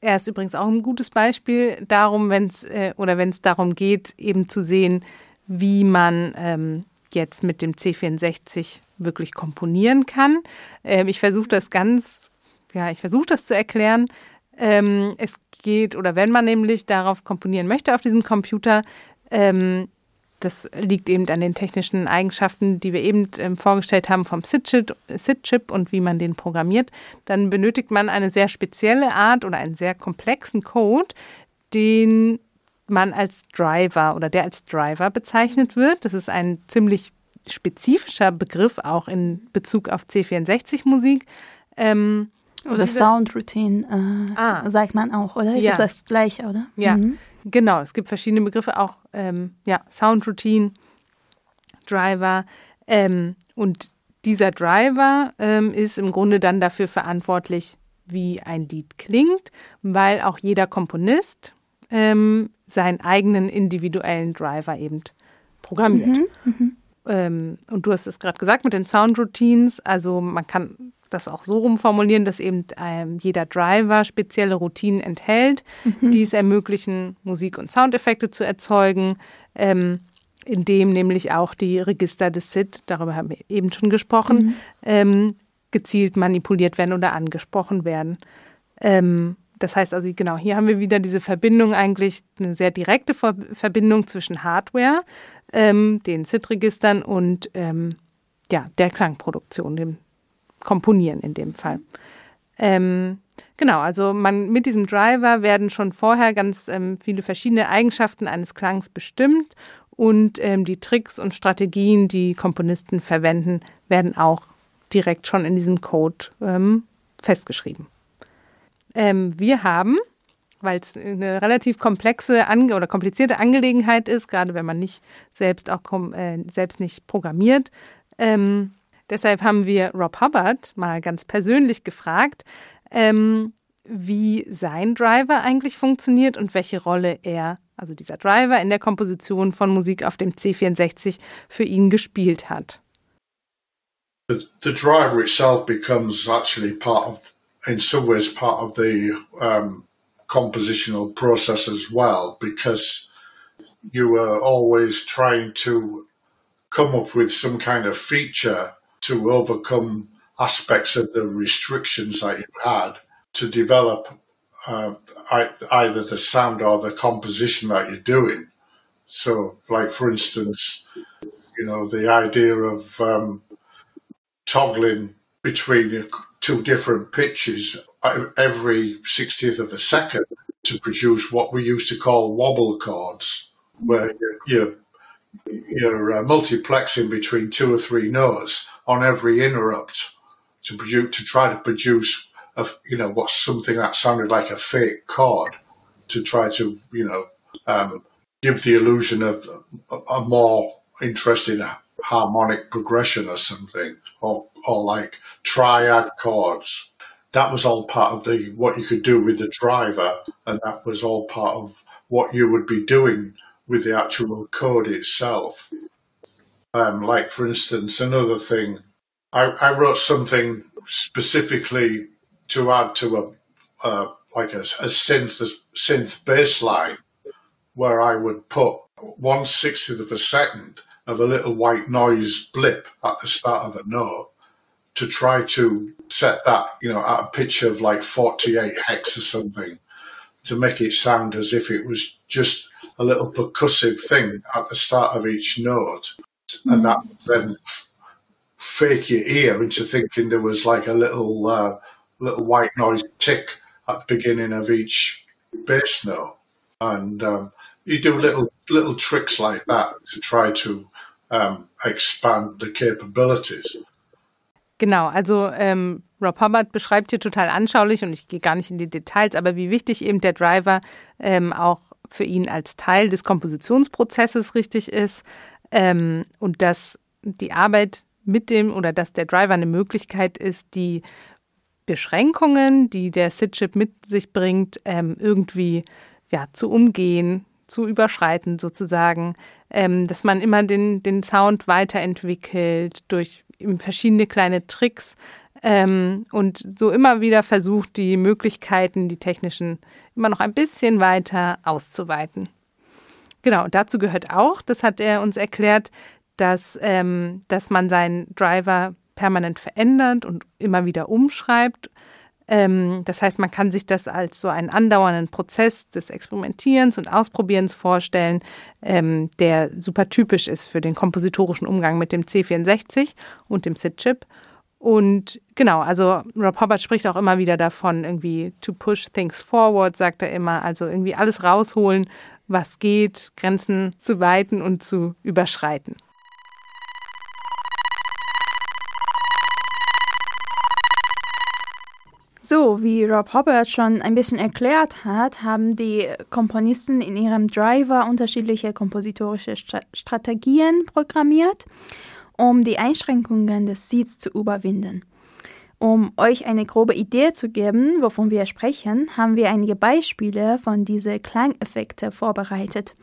er ist übrigens auch ein gutes Beispiel darum, wenn es äh, oder wenn es darum geht, eben zu sehen, wie man ähm, jetzt mit dem C64 wirklich komponieren kann. Ähm, ich versuche das ganz, ja, ich versuche das zu erklären. Ähm, es geht, oder wenn man nämlich darauf komponieren möchte auf diesem Computer, ähm, das liegt eben an den technischen Eigenschaften, die wir eben ähm, vorgestellt haben vom SID-Chip und wie man den programmiert. Dann benötigt man eine sehr spezielle Art oder einen sehr komplexen Code, den man als Driver oder der als Driver bezeichnet wird. Das ist ein ziemlich spezifischer Begriff auch in Bezug auf C64-Musik. Ähm, oder Sound Routine, äh, ah. sagt man auch, oder? Ist ja. das gleiche, oder? Ja, mhm. genau. Es gibt verschiedene Begriffe, auch ähm, ja, Sound Routine, Driver. Ähm, und dieser Driver ähm, ist im Grunde dann dafür verantwortlich, wie ein Lied klingt, weil auch jeder Komponist ähm, seinen eigenen individuellen Driver eben programmiert. Mhm, mhm. Ähm, und du hast es gerade gesagt mit den Sound Routines. Also man kann das auch so rumformulieren, dass eben ähm, jeder Driver spezielle Routinen enthält, mhm. die es ermöglichen, Musik- und Soundeffekte zu erzeugen, ähm, indem nämlich auch die Register des SID, darüber haben wir eben schon gesprochen, mhm. ähm, gezielt manipuliert werden oder angesprochen werden. Ähm, das heißt also, genau, hier haben wir wieder diese Verbindung eigentlich, eine sehr direkte Verbindung zwischen Hardware, ähm, den SID-Registern und ähm, ja, der Klangproduktion, dem Komponieren in dem Fall. Ähm, genau, also man mit diesem Driver werden schon vorher ganz ähm, viele verschiedene Eigenschaften eines Klangs bestimmt und ähm, die Tricks und Strategien, die Komponisten verwenden, werden auch direkt schon in diesem Code ähm, festgeschrieben. Ähm, wir haben, weil es eine relativ komplexe Ange oder komplizierte Angelegenheit ist, gerade wenn man nicht selbst auch äh, selbst nicht programmiert, ähm, Deshalb haben wir Rob Hubbard mal ganz persönlich gefragt, ähm, wie sein Driver eigentlich funktioniert und welche Rolle er, also dieser Driver, in der Komposition von Musik auf dem C64 für ihn gespielt hat. The, the driver itself becomes actually part of, in some ways, part of the um, compositional process as well, because you are always trying to come up with some kind of feature to overcome aspects of the restrictions that you had to develop uh, either the sound or the composition that you're doing. So, like for instance, you know, the idea of um, toggling between two different pitches every 60th of a second to produce what we used to call wobble chords, where you're, you're uh, multiplexing between two or three notes on every interrupt to produce, to try to produce a, you know, what's something that sounded like a fake chord to try to, you know, um, give the illusion of a, a more interesting harmonic progression or something, or, or like triad chords. That was all part of the what you could do with the driver, and that was all part of what you would be doing with the actual code itself. Um, like for instance, another thing, I, I wrote something specifically to add to a uh, like a, a synth a synth bass line where I would put one sixtieth of a second of a little white noise blip at the start of the note to try to set that, you know, at a pitch of like 48 hex or something to make it sound as if it was just a little percussive thing at the start of each note and that then fake your ear into thinking there was like a little uh, little white noise tick at the beginning of each bass note, and um, you do little little tricks like that to try to um, expand the capabilities. Genau, also ähm, Rob Hubbard beschreibt hier total anschaulich und ich gehe gar nicht in die Details, aber wie wichtig eben der Driver ähm, auch für ihn als Teil des Kompositionsprozesses richtig ist ähm, und dass die Arbeit mit dem oder dass der Driver eine Möglichkeit ist, die Beschränkungen, die der SID-Chip mit sich bringt, ähm, irgendwie ja, zu umgehen, zu überschreiten sozusagen, ähm, dass man immer den, den Sound weiterentwickelt durch verschiedene kleine Tricks ähm, und so immer wieder versucht, die Möglichkeiten, die technischen, immer noch ein bisschen weiter auszuweiten. Genau, dazu gehört auch, das hat er uns erklärt, dass, ähm, dass man seinen Driver permanent verändert und immer wieder umschreibt. Ähm, das heißt, man kann sich das als so einen andauernden Prozess des Experimentierens und Ausprobierens vorstellen, ähm, der super typisch ist für den kompositorischen Umgang mit dem C64 und dem SID-Chip. Und genau, also Rob Hubbard spricht auch immer wieder davon, irgendwie to push things forward, sagt er immer, also irgendwie alles rausholen, was geht, Grenzen zu weiten und zu überschreiten. So, wie Rob Hubbard schon ein bisschen erklärt hat, haben die Komponisten in ihrem Driver unterschiedliche kompositorische Strategien programmiert, um die Einschränkungen des Seeds zu überwinden. Um euch eine grobe Idee zu geben, wovon wir sprechen, haben wir einige Beispiele von diesen Klangeffekte vorbereitet.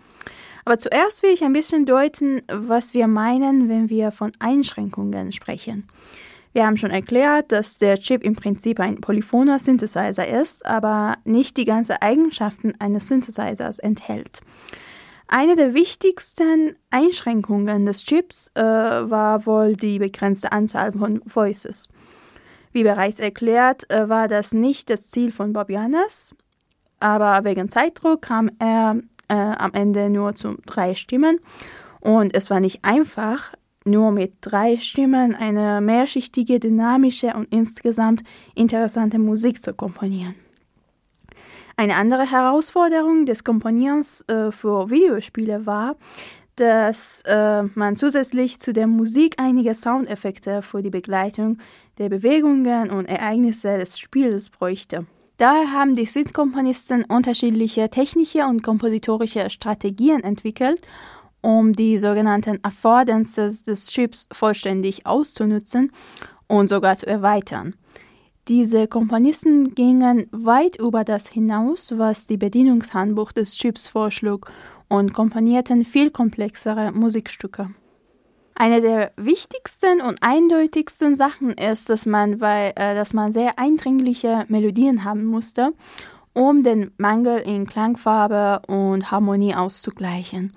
Aber zuerst will ich ein bisschen deuten, was wir meinen, wenn wir von Einschränkungen sprechen. Wir haben schon erklärt, dass der Chip im Prinzip ein polyphoner Synthesizer ist, aber nicht die ganzen Eigenschaften eines Synthesizers enthält. Eine der wichtigsten Einschränkungen des Chips äh, war wohl die begrenzte Anzahl von Voices. Wie bereits erklärt, äh, war das nicht das Ziel von Bob Janus, aber wegen Zeitdruck kam er äh, am Ende nur zu drei Stimmen und es war nicht einfach, nur mit drei Stimmen eine mehrschichtige, dynamische und insgesamt interessante Musik zu komponieren. Eine andere Herausforderung des Komponierens äh, für Videospiele war, dass äh, man zusätzlich zu der Musik einige Soundeffekte für die Begleitung der Bewegungen und Ereignisse des Spiels bräuchte. Daher haben die Synth-Komponisten unterschiedliche technische und kompositorische Strategien entwickelt, um die sogenannten Affordances des Chips vollständig auszunutzen und sogar zu erweitern. Diese Komponisten gingen weit über das hinaus, was die Bedienungshandbuch des Chips vorschlug und komponierten viel komplexere Musikstücke. Eine der wichtigsten und eindeutigsten Sachen ist, dass man, bei, äh, dass man sehr eindringliche Melodien haben musste, um den Mangel in Klangfarbe und Harmonie auszugleichen.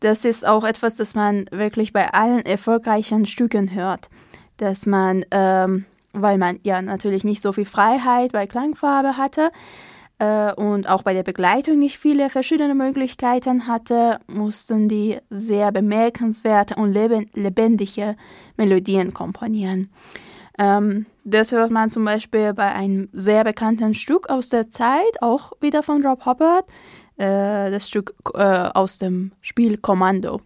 Das ist auch etwas, das man wirklich bei allen erfolgreichen Stücken hört, dass man, ähm, weil man ja natürlich nicht so viel Freiheit bei Klangfarbe hatte äh, und auch bei der Begleitung nicht viele verschiedene Möglichkeiten hatte, mussten die sehr bemerkenswerte und lebendige Melodien komponieren. Ähm, das hört man zum Beispiel bei einem sehr bekannten Stück aus der Zeit, auch wieder von Rob Hubbard, äh, das Stück äh, aus dem Spiel Kommando.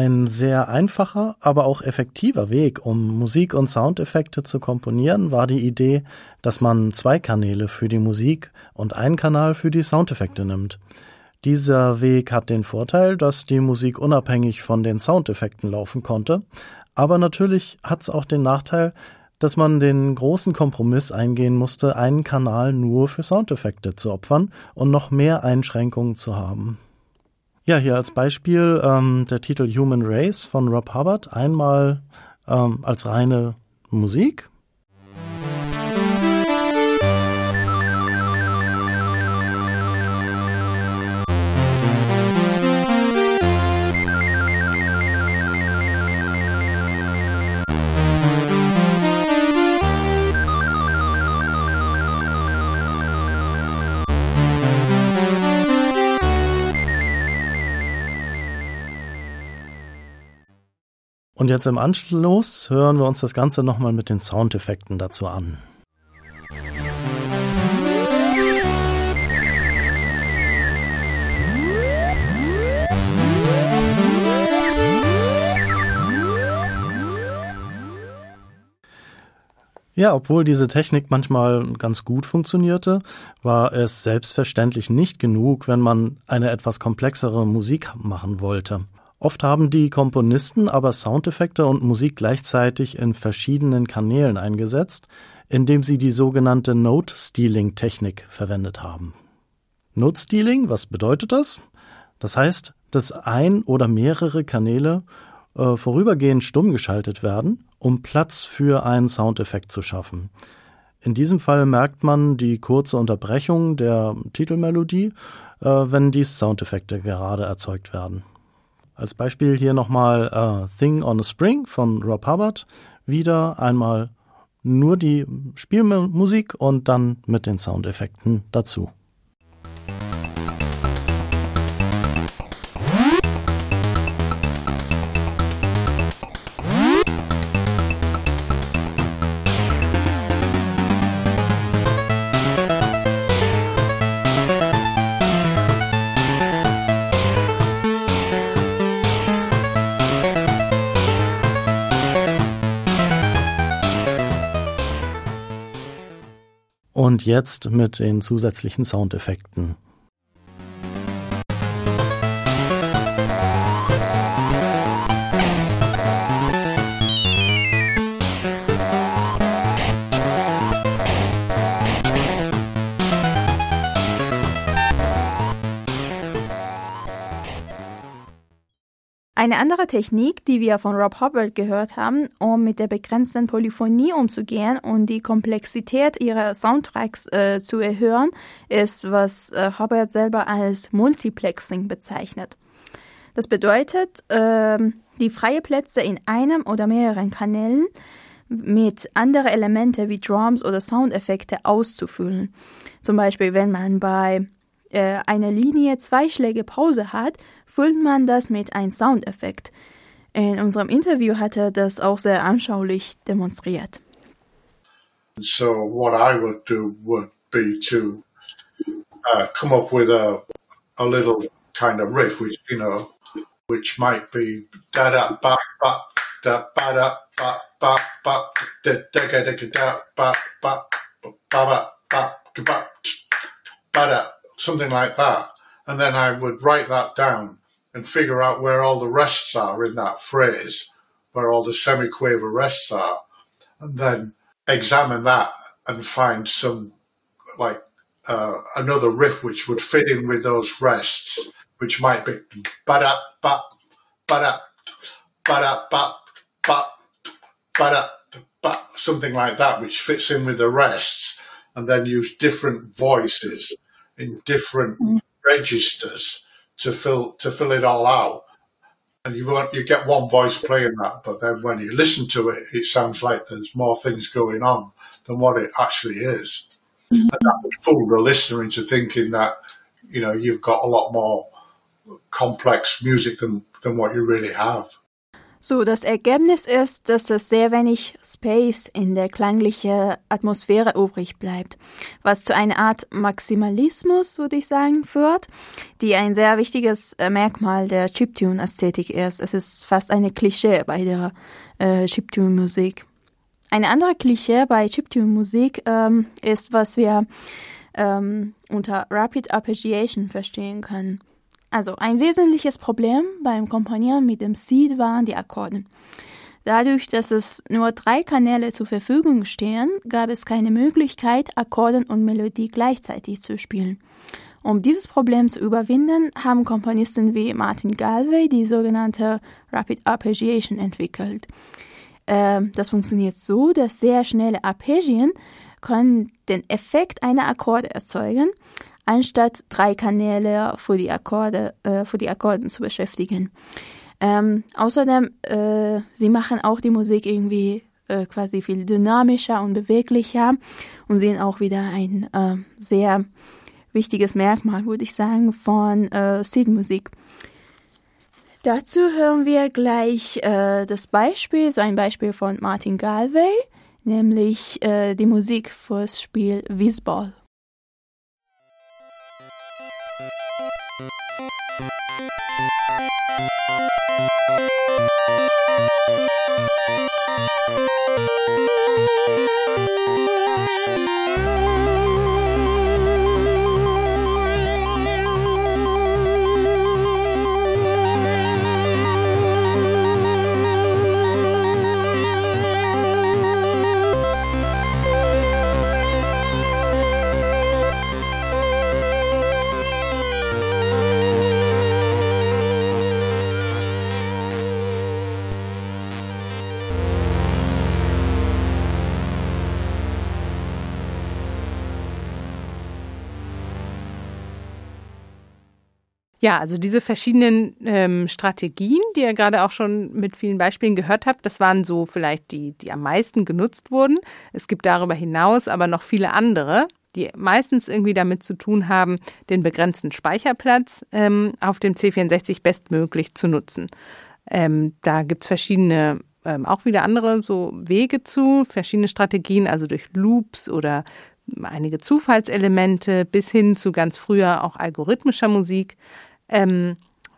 Ein sehr einfacher, aber auch effektiver Weg, um Musik und Soundeffekte zu komponieren, war die Idee, dass man zwei Kanäle für die Musik und einen Kanal für die Soundeffekte nimmt. Dieser Weg hat den Vorteil, dass die Musik unabhängig von den Soundeffekten laufen konnte, aber natürlich hat es auch den Nachteil, dass man den großen Kompromiss eingehen musste, einen Kanal nur für Soundeffekte zu opfern und noch mehr Einschränkungen zu haben. Ja, hier als Beispiel ähm, der Titel Human Race von Rob Hubbard. Einmal ähm, als reine Musik Und jetzt im Anschluss hören wir uns das Ganze nochmal mit den Soundeffekten dazu an. Ja, obwohl diese Technik manchmal ganz gut funktionierte, war es selbstverständlich nicht genug, wenn man eine etwas komplexere Musik machen wollte. Oft haben die Komponisten aber Soundeffekte und Musik gleichzeitig in verschiedenen Kanälen eingesetzt, indem sie die sogenannte Note-Stealing-Technik verwendet haben. Note-Stealing, was bedeutet das? Das heißt, dass ein oder mehrere Kanäle äh, vorübergehend stumm geschaltet werden um Platz für einen Soundeffekt zu schaffen. In diesem Fall merkt man die kurze Unterbrechung der Titelmelodie, äh, wenn die Soundeffekte gerade erzeugt werden. Als Beispiel hier nochmal uh, Thing on a Spring von Rob Hubbard. Wieder einmal nur die Spielmusik und dann mit den Soundeffekten dazu. Und jetzt mit den zusätzlichen Soundeffekten. Eine andere Technik, die wir von Rob Hubbard gehört haben, um mit der begrenzten Polyphonie umzugehen und die Komplexität ihrer Soundtracks äh, zu erhöhen, ist, was äh, Hubbard selber als Multiplexing bezeichnet. Das bedeutet, äh, die freie Plätze in einem oder mehreren Kanälen mit anderen Elemente wie Drums oder Soundeffekte auszufüllen. Zum Beispiel, wenn man bei äh, einer Linie zwei Schläge Pause hat, füllt man das mit einem Soundeffekt. In unserem Interview hat er das auch sehr anschaulich demonstriert. So what I would do would be to uh, come up with a a little kind of riff, which you know, which might be da da ba ba da ba da ba ba ba da da da da da ba ba ba ba ba ba ba da something like that, and then I would write that down and figure out where all the rests are in that phrase, where all the semiquaver rests are, and then examine that and find some like uh, another riff which would fit in with those rests, which might be ba da ba ba da ba da ba ba ba da ba something like that, which fits in with the rests, and then use different voices in different mm. registers to fill to fill it all out. And you want you get one voice playing that, but then when you listen to it, it sounds like there's more things going on than what it actually is. Mm-hmm. And that would fool the listener into thinking that you know you've got a lot more complex music than than what you really have. So, das Ergebnis ist, dass es sehr wenig Space in der klanglichen Atmosphäre übrig bleibt, was zu einer Art Maximalismus, würde ich sagen, führt, die ein sehr wichtiges äh, Merkmal der Chiptune-Ästhetik ist. Es ist fast eine Klischee bei der äh, Chiptune-Musik. Eine andere Klischee bei Chiptune-Musik ähm, ist, was wir ähm, unter Rapid Arpeggiation verstehen können. Also ein wesentliches Problem beim Komponieren mit dem Seed waren die Akkorde. Dadurch, dass es nur drei Kanäle zur Verfügung stehen, gab es keine Möglichkeit, Akkorden und Melodie gleichzeitig zu spielen. Um dieses Problem zu überwinden, haben Komponisten wie Martin Galway die sogenannte Rapid Arpeggiation entwickelt. Ähm, das funktioniert so, dass sehr schnelle Arpeggien können den Effekt einer Akkorde erzeugen, anstatt drei Kanäle für die Akkorde, äh, für die Akkorden zu beschäftigen. Ähm, außerdem, äh, sie machen auch die Musik irgendwie äh, quasi viel dynamischer und beweglicher und sehen auch wieder ein äh, sehr wichtiges Merkmal, würde ich sagen, von äh, Seed-Musik. Dazu hören wir gleich äh, das Beispiel, so ein Beispiel von Martin Galway, nämlich äh, die Musik fürs Spiel Wiesball. Thank you. Ja, also diese verschiedenen ähm, Strategien, die ihr gerade auch schon mit vielen Beispielen gehört habt, das waren so vielleicht die, die am meisten genutzt wurden. Es gibt darüber hinaus aber noch viele andere, die meistens irgendwie damit zu tun haben, den begrenzten Speicherplatz ähm, auf dem C64 bestmöglich zu nutzen. Ähm, da gibt's verschiedene, ähm, auch wieder andere so Wege zu, verschiedene Strategien, also durch Loops oder einige Zufallselemente bis hin zu ganz früher auch algorithmischer Musik. Ähm,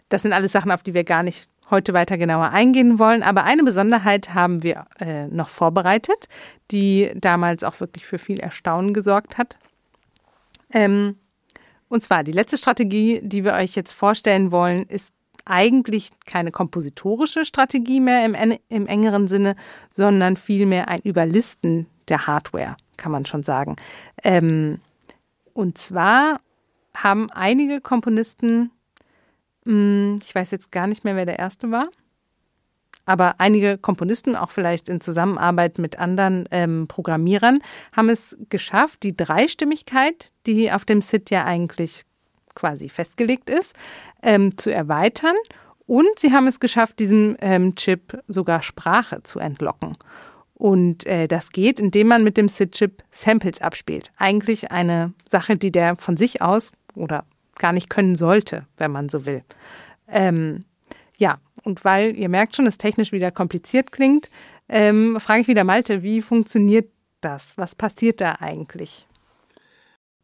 das sind alles Sachen, auf die wir gar nicht heute weiter genauer eingehen wollen. Aber eine Besonderheit haben wir äh, noch vorbereitet, die damals auch wirklich für viel Erstaunen gesorgt hat. Ähm, und zwar die letzte Strategie, die wir euch jetzt vorstellen wollen, ist eigentlich keine kompositorische Strategie mehr im, im engeren Sinne, sondern vielmehr ein Überlisten der Hardware, kann man schon sagen. Ähm, und zwar haben einige Komponisten ich weiß jetzt gar nicht mehr, wer der erste war. Aber einige Komponisten, auch vielleicht in Zusammenarbeit mit anderen ähm, Programmierern, haben es geschafft, die Dreistimmigkeit, die auf dem SID ja eigentlich quasi festgelegt ist, ähm, zu erweitern. Und sie haben es geschafft, diesem ähm, Chip sogar Sprache zu entlocken. Und äh, das geht, indem man mit dem SID-Chip Samples abspielt. Eigentlich eine Sache, die der von sich aus oder gar nicht können sollte, wenn man so will. Ähm, ja, und weil ihr merkt schon, es technisch wieder kompliziert klingt, ähm, frage ich wieder Malte, wie funktioniert das? Was passiert da eigentlich?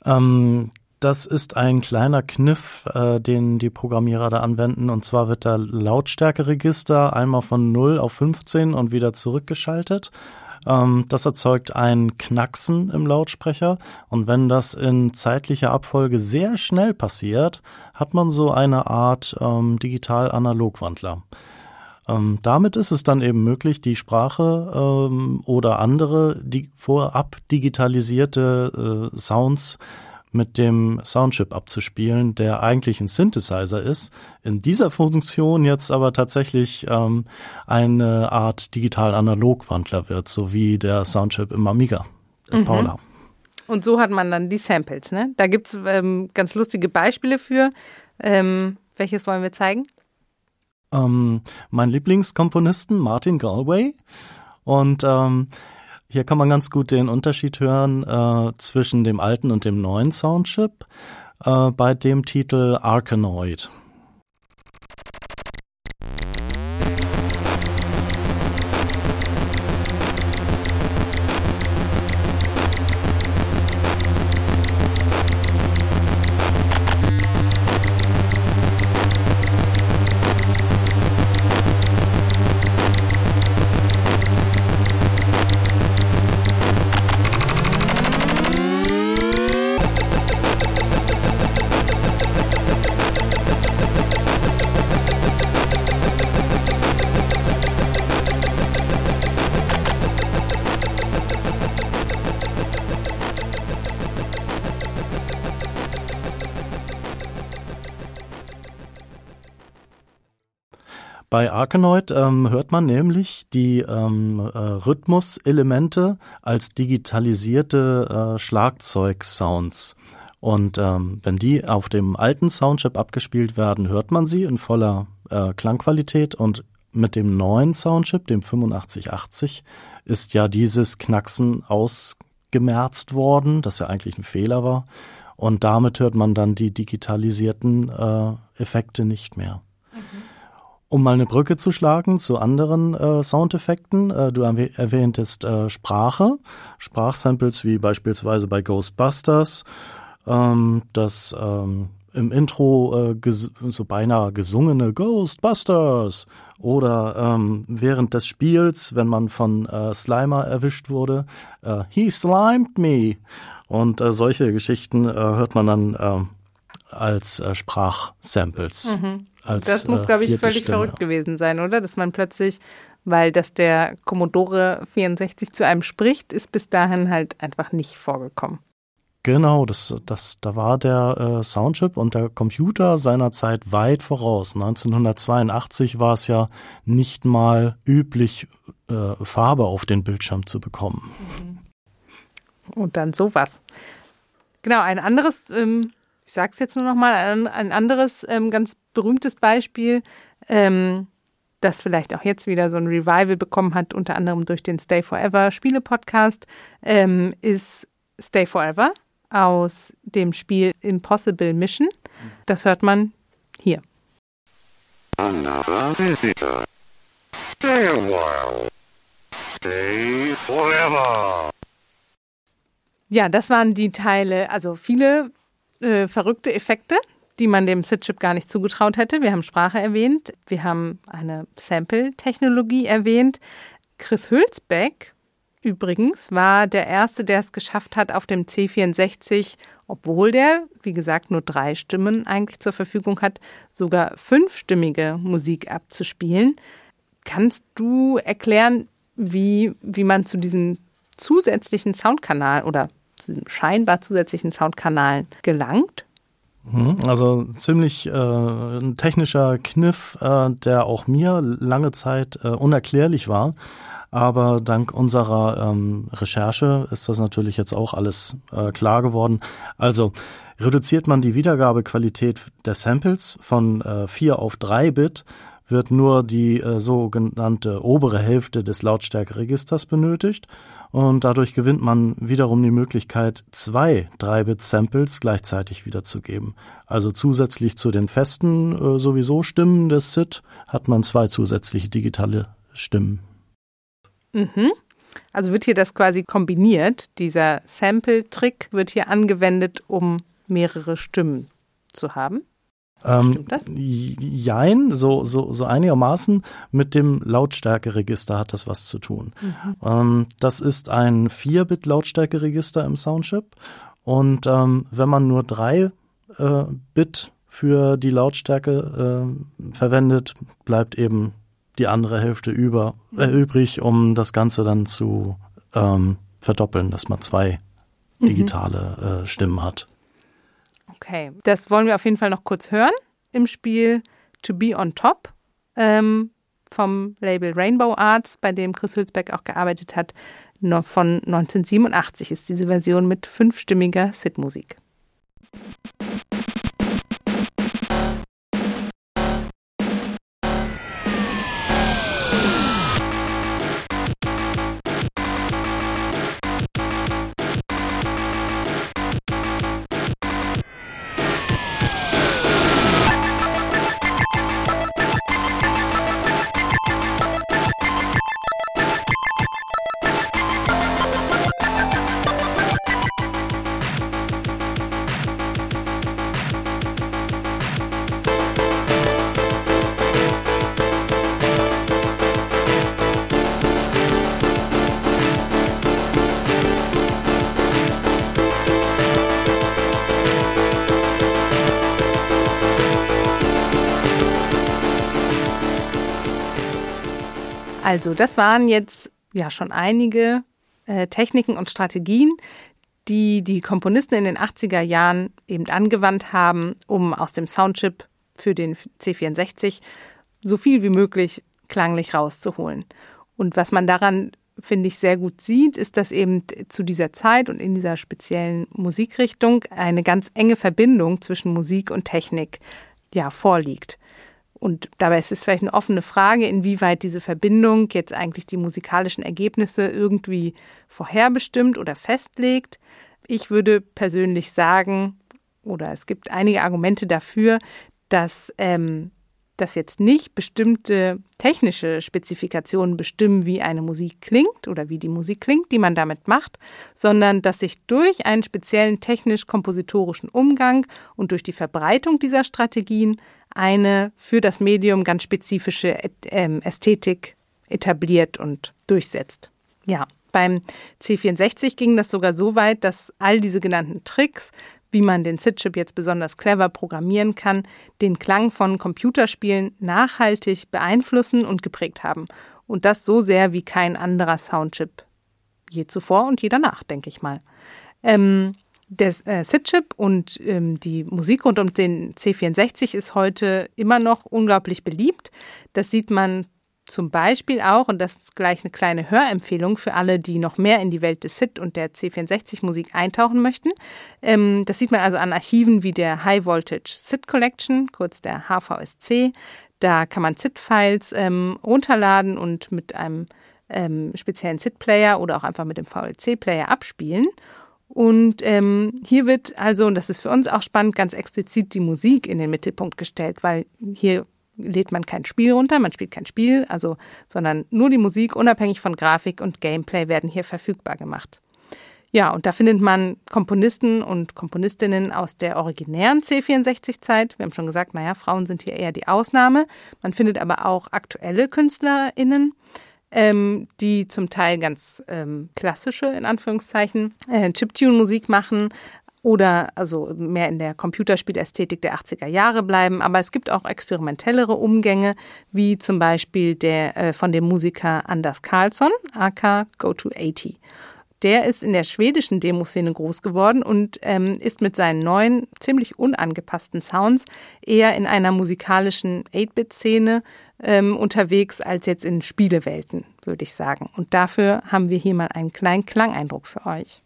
Ähm, das ist ein kleiner Kniff, äh, den die Programmierer da anwenden. Und zwar wird der Lautstärkeregister einmal von 0 auf 15 und wieder zurückgeschaltet. Ähm, das erzeugt ein Knacksen im Lautsprecher und wenn das in zeitlicher Abfolge sehr schnell passiert, hat man so eine Art ähm, Digital-Analog-Wandler. Ähm, damit ist es dann eben möglich, die Sprache ähm, oder andere die vorab digitalisierte äh, Sounds mit dem Soundchip abzuspielen, der eigentlich ein Synthesizer ist, in dieser Funktion jetzt aber tatsächlich ähm, eine Art digital-analog-Wandler wird, so wie der Soundchip im Amiga, mhm. Paula. Und so hat man dann die Samples, ne? Da gibt's ähm, ganz lustige Beispiele für. Ähm, welches wollen wir zeigen? Ähm, mein Lieblingskomponisten Martin Galway und ähm, hier kann man ganz gut den Unterschied hören äh, zwischen dem alten und dem neuen Soundchip äh, bei dem Titel Arkanoid. Arkanoid ähm, hört man nämlich die ähm, äh, Rhythmuselemente als digitalisierte äh, Schlagzeugsounds. Und ähm, wenn die auf dem alten Soundchip abgespielt werden, hört man sie in voller äh, Klangqualität und mit dem neuen Soundchip, dem 8580, ist ja dieses Knacksen ausgemerzt worden, das ja eigentlich ein Fehler war. Und damit hört man dann die digitalisierten äh, Effekte nicht mehr. Um mal eine Brücke zu schlagen zu anderen äh, Soundeffekten, äh, du erwähntest äh, Sprache, Sprachsamples wie beispielsweise bei Ghostbusters, ähm, das ähm, im Intro äh, so beinahe gesungene Ghostbusters oder ähm, während des Spiels, wenn man von äh, Slimer erwischt wurde, äh, He slimed me und äh, solche Geschichten äh, hört man dann äh, als äh, Sprachsamples. Mhm. Als, das muss, glaube ich, völlig Stimme. verrückt gewesen sein, oder? Dass man plötzlich, weil dass der Commodore 64 zu einem spricht, ist bis dahin halt einfach nicht vorgekommen. Genau, das, das, da war der äh, Soundchip und der Computer seiner Zeit weit voraus. 1982 war es ja nicht mal üblich, äh, Farbe auf den Bildschirm zu bekommen. Mhm. Und dann sowas. Genau, ein anderes, ähm, ich sage es jetzt nur noch mal, ein, ein anderes ähm, ganz berühmtes Beispiel, ähm, das vielleicht auch jetzt wieder so ein Revival bekommen hat, unter anderem durch den Stay Forever Spiele-Podcast, ähm, ist Stay Forever aus dem Spiel Impossible Mission. Das hört man hier. Another visitor. Stay a while. Stay forever. Ja, das waren die Teile, also viele äh, verrückte Effekte, die man dem SID-Chip gar nicht zugetraut hätte. Wir haben Sprache erwähnt, wir haben eine Sample-Technologie erwähnt. Chris Hülsbeck übrigens war der Erste, der es geschafft hat, auf dem C64, obwohl der, wie gesagt, nur drei Stimmen eigentlich zur Verfügung hat, sogar fünfstimmige Musik abzuspielen. Kannst du erklären, wie, wie man zu diesem zusätzlichen Soundkanal oder zu scheinbar zusätzlichen Soundkanal gelangt? Mhm, also ziemlich äh, ein technischer Kniff, äh, der auch mir lange Zeit äh, unerklärlich war. Aber dank unserer ähm, Recherche ist das natürlich jetzt auch alles äh, klar geworden. Also reduziert man die Wiedergabequalität der Samples von äh, 4 auf 3 Bit, wird nur die äh, sogenannte obere Hälfte des Lautstärkeregisters benötigt und dadurch gewinnt man wiederum die Möglichkeit, zwei 3-Bit-Samples gleichzeitig wiederzugeben. Also zusätzlich zu den festen äh, sowieso Stimmen des SID hat man zwei zusätzliche digitale Stimmen. Mhm. Also wird hier das quasi kombiniert. Dieser Sample-Trick wird hier angewendet, um mehrere Stimmen zu haben. Ähm, Stimmt das? Jein, so, so, so einigermaßen mit dem Lautstärkeregister hat das was zu tun. Mhm. Ähm, das ist ein 4-Bit-Lautstärkeregister im Soundchip. Und ähm, wenn man nur 3 äh, Bit für die Lautstärke äh, verwendet, bleibt eben die andere Hälfte über, äh, übrig, um das Ganze dann zu ähm, verdoppeln, dass man zwei mhm. digitale äh, Stimmen hat. Okay, das wollen wir auf jeden Fall noch kurz hören im Spiel To Be on Top ähm, vom Label Rainbow Arts, bei dem Chris Hülsbeck auch gearbeitet hat. Von 1987 ist diese Version mit fünfstimmiger Sid-Musik. Also, das waren jetzt ja schon einige äh, Techniken und Strategien, die die Komponisten in den 80er Jahren eben angewandt haben, um aus dem Soundchip für den C64 so viel wie möglich klanglich rauszuholen. Und was man daran, finde ich, sehr gut sieht, ist, dass eben zu dieser Zeit und in dieser speziellen Musikrichtung eine ganz enge Verbindung zwischen Musik und Technik ja vorliegt. Und dabei ist es vielleicht eine offene Frage, inwieweit diese Verbindung jetzt eigentlich die musikalischen Ergebnisse irgendwie vorherbestimmt oder festlegt. Ich würde persönlich sagen, oder es gibt einige Argumente dafür, dass ähm, dass jetzt nicht bestimmte technische Spezifikationen bestimmen, wie eine Musik klingt oder wie die Musik klingt, die man damit macht, sondern dass sich durch einen speziellen technisch-kompositorischen Umgang und durch die Verbreitung dieser Strategien eine für das Medium ganz spezifische ähm, Ästhetik etabliert und durchsetzt. Ja, beim C64 ging das sogar so weit, dass all diese genannten Tricks wie man den SID-Chip jetzt besonders clever programmieren kann, den Klang von Computerspielen nachhaltig beeinflussen und geprägt haben. Und das so sehr wie kein anderer Soundchip je zuvor und je danach, denke ich mal. Ähm, der äh, SID-Chip und ähm, die Musik rund um den C64 ist heute immer noch unglaublich beliebt. Das sieht man zum Beispiel auch, und das ist gleich eine kleine Hörempfehlung für alle, die noch mehr in die Welt des SID und der C64-Musik eintauchen möchten. Ähm, das sieht man also an Archiven wie der High Voltage SID Collection, kurz der HVSC. Da kann man SID-Files ähm, runterladen und mit einem ähm, speziellen SID-Player oder auch einfach mit dem VLC-Player abspielen. Und ähm, hier wird also, und das ist für uns auch spannend, ganz explizit die Musik in den Mittelpunkt gestellt, weil hier lädt man kein Spiel runter, man spielt kein Spiel, also, sondern nur die Musik, unabhängig von Grafik und Gameplay, werden hier verfügbar gemacht. Ja, und da findet man Komponisten und Komponistinnen aus der originären C64-Zeit. Wir haben schon gesagt, naja, Frauen sind hier eher die Ausnahme. Man findet aber auch aktuelle KünstlerInnen, ähm, die zum Teil ganz ähm, klassische, in Anführungszeichen, äh, Chiptune-Musik machen, oder also mehr in der Computerspielästhetik der 80er Jahre bleiben. Aber es gibt auch experimentellere Umgänge, wie zum Beispiel der äh, von dem Musiker Anders Carlsson, aka Go to 80. Der ist in der schwedischen Demoszene groß geworden und ähm, ist mit seinen neuen, ziemlich unangepassten Sounds eher in einer musikalischen 8-Bit-Szene ähm, unterwegs als jetzt in Spielewelten, würde ich sagen. Und dafür haben wir hier mal einen kleinen Klangeindruck für euch.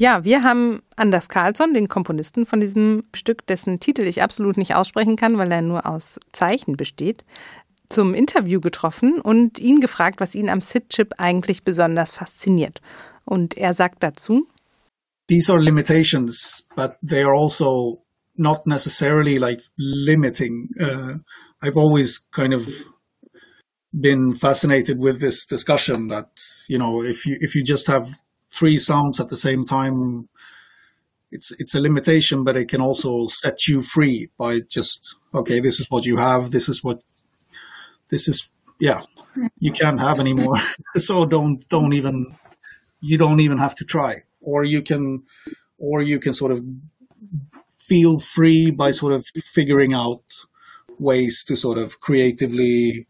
Ja, wir haben Anders Carlsson, den Komponisten von diesem Stück, dessen Titel ich absolut nicht aussprechen kann, weil er nur aus Zeichen besteht, zum Interview getroffen und ihn gefragt, was ihn am SID-Chip eigentlich besonders fasziniert. Und er sagt dazu, These are limitations, but they are also not necessarily like limiting. Uh, I've always kind of been fascinated with this discussion that, you know, if you, if you just have three sounds at the same time it's it's a limitation but it can also set you free by just okay this is what you have this is what this is yeah hmm. you can't have anymore (laughs) (laughs) so don't don't even you don't even have to try. Or you can or you can sort of feel free by sort of figuring out ways to sort of creatively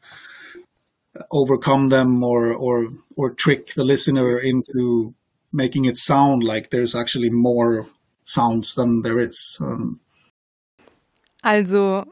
overcome them or or or trick the listener into making it sound like there's actually more sounds than there is. Um, also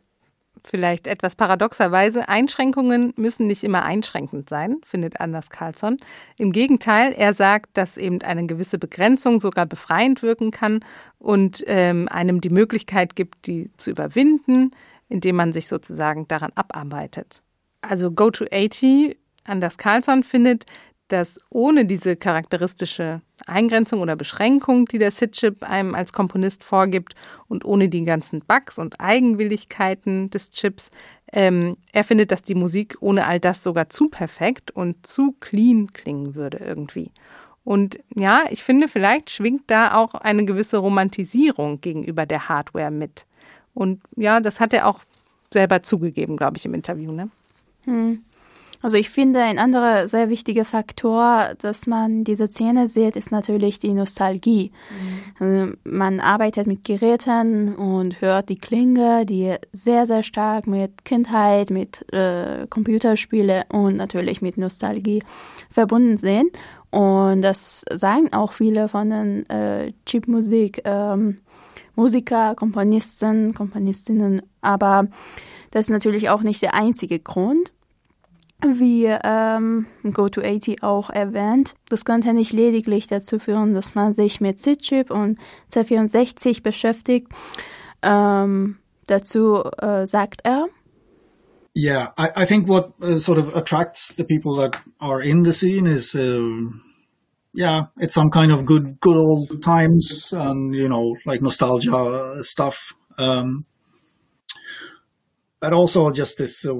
vielleicht etwas paradoxerweise, Einschränkungen müssen nicht immer einschränkend sein, findet Anders Carlsson. Im Gegenteil, er sagt, dass eben eine gewisse Begrenzung sogar befreiend wirken kann und ähm, einem die Möglichkeit gibt, die zu überwinden, indem man sich sozusagen daran abarbeitet. Also Go to 80, Anders Carlsson findet, dass ohne diese charakteristische Eingrenzung oder Beschränkung, die der SID-Chip einem als Komponist vorgibt und ohne die ganzen Bugs und Eigenwilligkeiten des Chips, ähm, er findet, dass die Musik ohne all das sogar zu perfekt und zu clean klingen würde irgendwie. Und ja, ich finde, vielleicht schwingt da auch eine gewisse Romantisierung gegenüber der Hardware mit. Und ja, das hat er auch selber zugegeben, glaube ich, im Interview. Ne? Hm. Also ich finde, ein anderer sehr wichtiger Faktor, dass man diese Szene sieht, ist natürlich die Nostalgie. Mhm. Also man arbeitet mit Geräten und hört die Klinge, die sehr, sehr stark mit Kindheit, mit äh, Computerspiele und natürlich mit Nostalgie verbunden sind. Und das sagen auch viele von den äh, Chipmusik ähm, Musiker, Komponisten, Komponistinnen, aber das ist natürlich auch nicht der einzige Grund wie ähm, Go-to-80 auch erwähnt. Das könnte nicht lediglich dazu führen, dass man sich mit SID-Chip und C64 beschäftigt. Ähm, dazu äh, sagt er. Yeah, I, I think what uh, sort of attracts the people that are in the scene is, um, yeah, it's some kind of good, good old times and you know, like nostalgia stuff. Um, but also just this uh,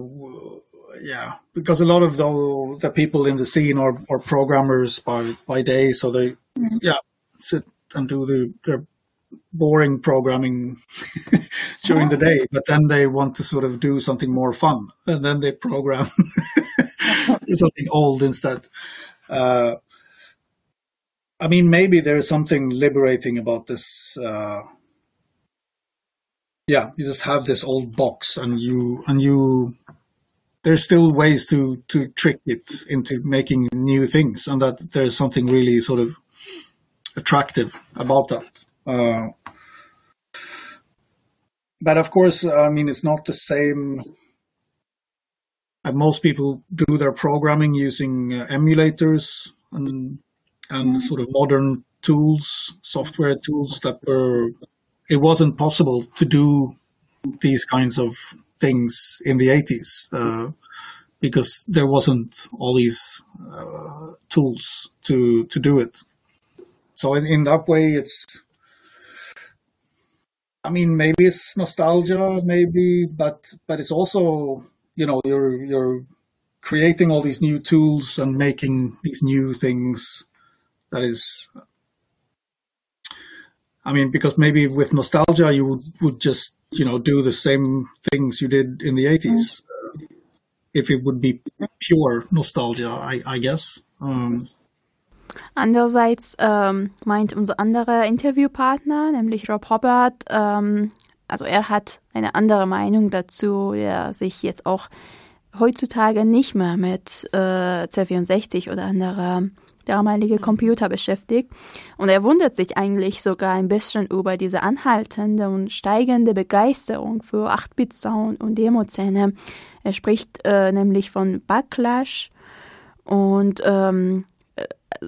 yeah, because a lot of the the people in the scene are, are programmers by by day, so they mm-hmm. yeah sit and do the their boring programming (laughs) during the day, but then they want to sort of do something more fun, and then they program (laughs) (laughs) something old instead. Uh, I mean, maybe there is something liberating about this. Uh, yeah, you just have this old box, and you and you there's still ways to to trick it into making new things, and that there's something really sort of attractive about that. Uh, but of course, I mean, it's not the same. Uh, most people do their programming using uh, emulators and and sort of modern tools, software tools that were. It wasn't possible to do these kinds of things in the 80s uh, because there wasn't all these uh, tools to to do it. So in, in that way, it's. I mean, maybe it's nostalgia, maybe, but but it's also you know you're you're creating all these new tools and making these new things. That is I mean, because maybe with nostalgia, you would, would just you know, do the same things you did in the 80s. If it would be pure nostalgia, I, I guess. Um, Andererseits ähm, meint unser anderer Interviewpartner, nämlich Rob Hobbart, ähm, also er hat eine andere Meinung dazu, der sich jetzt auch heutzutage nicht mehr mit äh, C64 oder anderer damalige mhm. Computer beschäftigt. Und er wundert sich eigentlich sogar ein bisschen über diese anhaltende und steigende Begeisterung für 8-Bit-Sound und Demo-Szene. Er spricht äh, nämlich von Backlash und ähm, äh,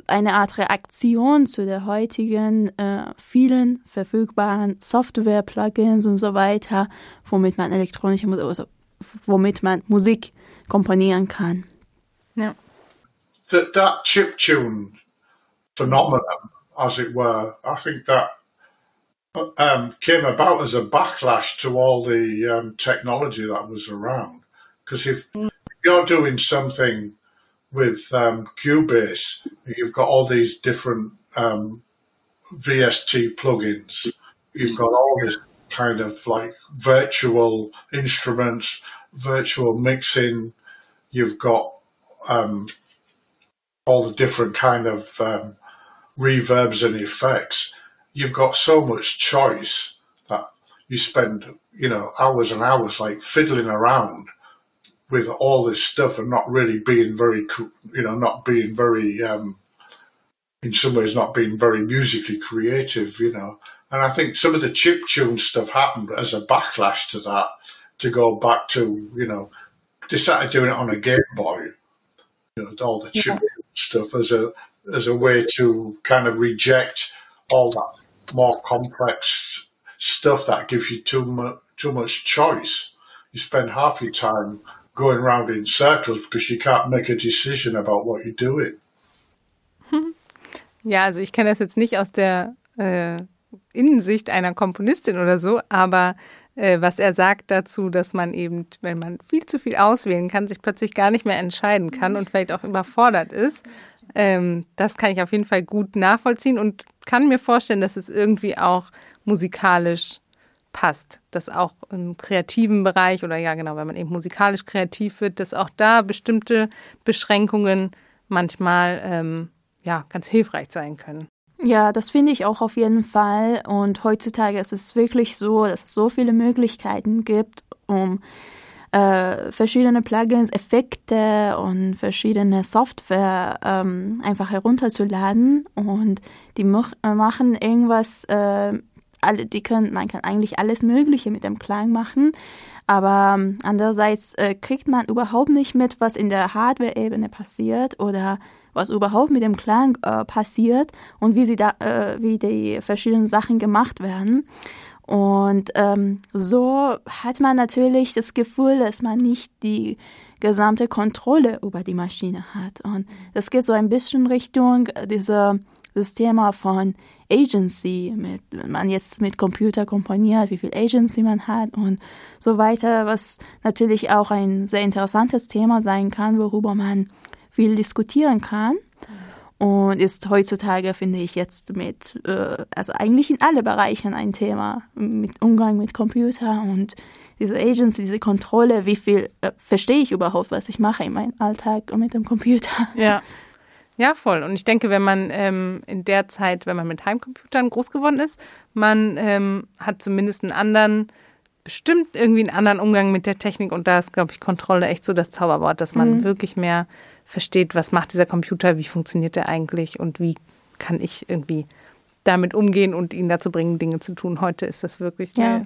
eine Art Reaktion zu der heutigen äh, vielen verfügbaren Software-Plugins und so weiter, womit man elektronische Musik, also womit man Musik komponieren kann. Ja. That that chip tune phenomenon, as it were, I think that um, came about as a backlash to all the um, technology that was around. Because if mm. you're doing something with um, Cubase, you've got all these different um, VST plugins. You've got all this kind of like virtual instruments, virtual mixing. You've got um, all the different kind of um, reverbs and effects, you've got so much choice that you spend, you know, hours and hours like fiddling around with all this stuff and not really being very, you know, not being very, um, in some ways, not being very musically creative, you know. And I think some of the chip tune stuff happened as a backlash to that, to go back to, you know, they started doing it on a Game Boy, you know, all the chip yeah stuff as a as a way to kind of reject all that more complex stuff that gives you too much too much choice. You spend half your time going around in circles because you can't make a decision about what you're doing. (laughs) Ja, also ich kenne das jetzt nicht aus der äh, Innensicht einer Komponistin oder so, aber was er sagt dazu, dass man eben, wenn man viel zu viel auswählen kann, sich plötzlich gar nicht mehr entscheiden kann und vielleicht auch überfordert ist. Ähm, das kann ich auf jeden Fall gut nachvollziehen und kann mir vorstellen, dass es irgendwie auch musikalisch passt, dass auch im kreativen Bereich oder ja genau, wenn man eben musikalisch kreativ wird, dass auch da bestimmte Beschränkungen manchmal ähm, ja ganz hilfreich sein können. Ja, das finde ich auch auf jeden Fall. Und heutzutage ist es wirklich so, dass es so viele Möglichkeiten gibt, um äh, verschiedene Plugins, Effekte und verschiedene Software ähm, einfach herunterzuladen. Und die äh, machen irgendwas, äh, alle, die können, man kann eigentlich alles Mögliche mit dem Klang machen. Aber ähm, andererseits äh, kriegt man überhaupt nicht mit, was in der Hardware-Ebene passiert oder was überhaupt mit dem Klang äh, passiert und wie sie da, äh, wie die verschiedenen Sachen gemacht werden. Und ähm, so hat man natürlich das Gefühl, dass man nicht die gesamte Kontrolle über die Maschine hat. Und das geht so ein bisschen Richtung dieser das Thema von Agency, mit, wenn man jetzt mit Computer komponiert, wie viel Agency man hat und so weiter, was natürlich auch ein sehr interessantes Thema sein kann, worüber man viel diskutieren kann. Und ist heutzutage, finde ich, jetzt mit, äh, also eigentlich in alle Bereichen ein Thema, mit Umgang mit Computer und diese Agency, diese Kontrolle, wie viel äh, verstehe ich überhaupt, was ich mache in meinem Alltag und mit dem Computer. Ja. Ja, voll. Und ich denke, wenn man ähm, in der Zeit, wenn man mit Heimcomputern groß geworden ist, man ähm, hat zumindest einen anderen, bestimmt irgendwie einen anderen Umgang mit der Technik. Und da ist, glaube ich, Kontrolle echt so das Zauberwort, dass man mhm. wirklich mehr versteht, was macht dieser Computer, wie funktioniert der eigentlich und wie kann ich irgendwie damit umgehen und ihn dazu bringen, Dinge zu tun. Heute ist das wirklich ja.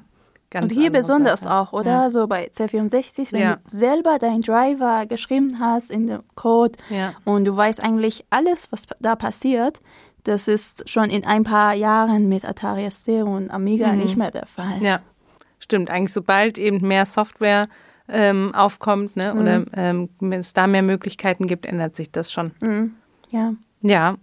Ganz und hier besonders Sache. auch, oder? Ja. So bei C64, wenn ja. du selber deinen Driver geschrieben hast in dem Code ja. und du weißt eigentlich alles, was da passiert, das ist schon in ein paar Jahren mit Atari ST und Amiga mhm. nicht mehr der Fall. Ja, stimmt. Eigentlich sobald eben mehr Software ähm, aufkommt ne, mhm. oder ähm, es da mehr Möglichkeiten gibt, ändert sich das schon. Mhm. Ja. Ja,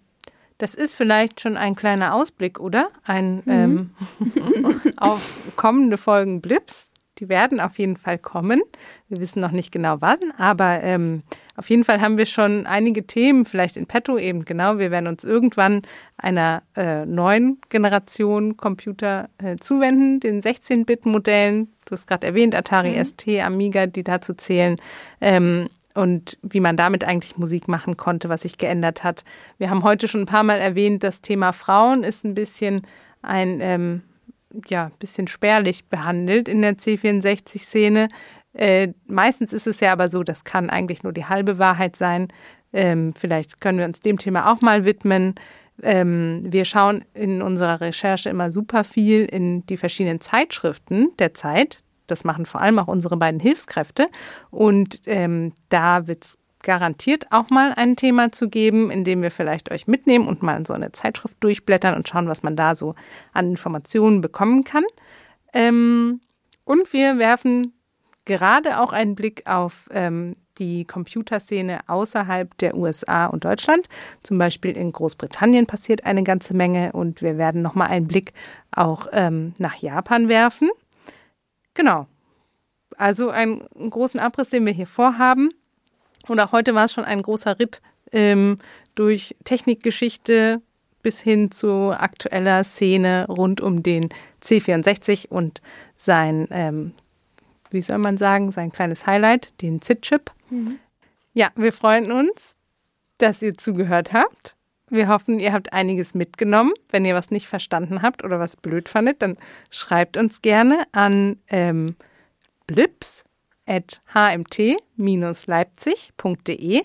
das ist vielleicht schon ein kleiner Ausblick, oder? Ein mhm. ähm, (laughs) auf kommende Folgen Blips. Die werden auf jeden Fall kommen. Wir wissen noch nicht genau wann, aber ähm, auf jeden Fall haben wir schon einige Themen vielleicht in petto eben genau. Wir werden uns irgendwann einer äh, neuen Generation Computer äh, zuwenden, den 16-Bit-Modellen. Du hast gerade erwähnt, Atari mhm. ST, Amiga, die dazu zählen. Ähm, und wie man damit eigentlich Musik machen konnte, was sich geändert hat. Wir haben heute schon ein paar Mal erwähnt, das Thema Frauen ist ein bisschen ein ähm, ja, bisschen spärlich behandelt in der C64-Szene. Äh, meistens ist es ja aber so, das kann eigentlich nur die halbe Wahrheit sein. Ähm, vielleicht können wir uns dem Thema auch mal widmen. Ähm, wir schauen in unserer Recherche immer super viel in die verschiedenen Zeitschriften der Zeit. Das machen vor allem auch unsere beiden Hilfskräfte. Und ähm, da wird es garantiert auch mal ein Thema zu geben, in dem wir vielleicht euch mitnehmen und mal so eine Zeitschrift durchblättern und schauen, was man da so an Informationen bekommen kann. Ähm, und wir werfen gerade auch einen Blick auf ähm, die Computerszene außerhalb der USA und Deutschland. Zum Beispiel in Großbritannien passiert eine ganze Menge und wir werden nochmal einen Blick auch ähm, nach Japan werfen. Genau. Also einen, großen Abriss, den wir hier vorhaben. Und auch heute war es schon ein großer Ritt ähm, durch Technikgeschichte bis hin zu aktueller Szene rund um den C64 und sein, ähm, wie soll man sagen, sein kleines Highlight, den ZIT-Chip. Mhm. Ja, wir freuen uns, dass ihr zugehört habt. Wir hoffen, ihr habt einiges mitgenommen. Wenn ihr was nicht verstanden habt oder was blöd fandet, dann schreibt uns gerne an ähm, blips.hmt-leipzig.de.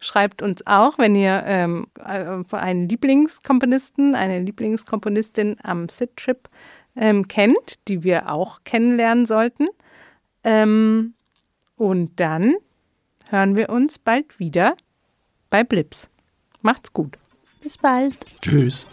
Schreibt uns auch, wenn ihr ähm, äh, einen Lieblingskomponisten, eine Lieblingskomponistin am SID-Trip ähm, kennt, die wir auch kennenlernen sollten. Ähm, und dann hören wir uns bald wieder bei Blips. Macht's gut. Bis bald. Tschüss.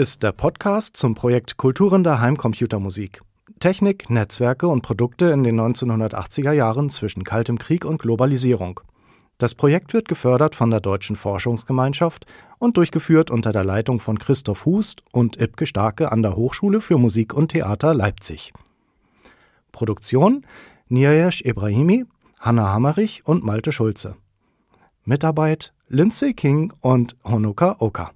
Ist der Podcast zum Projekt Kulturen der Heimcomputermusik. Technik, Netzwerke und Produkte in den 1980er Jahren zwischen Kaltem Krieg und Globalisierung. Das Projekt wird gefördert von der Deutschen Forschungsgemeinschaft und durchgeführt unter der Leitung von Christoph Hust und Ibke Starke an der Hochschule für Musik und Theater Leipzig. Produktion Niayesh Ibrahimi, Hanna Hammerich und Malte Schulze. Mitarbeit Lindsay King und Honoka Oka.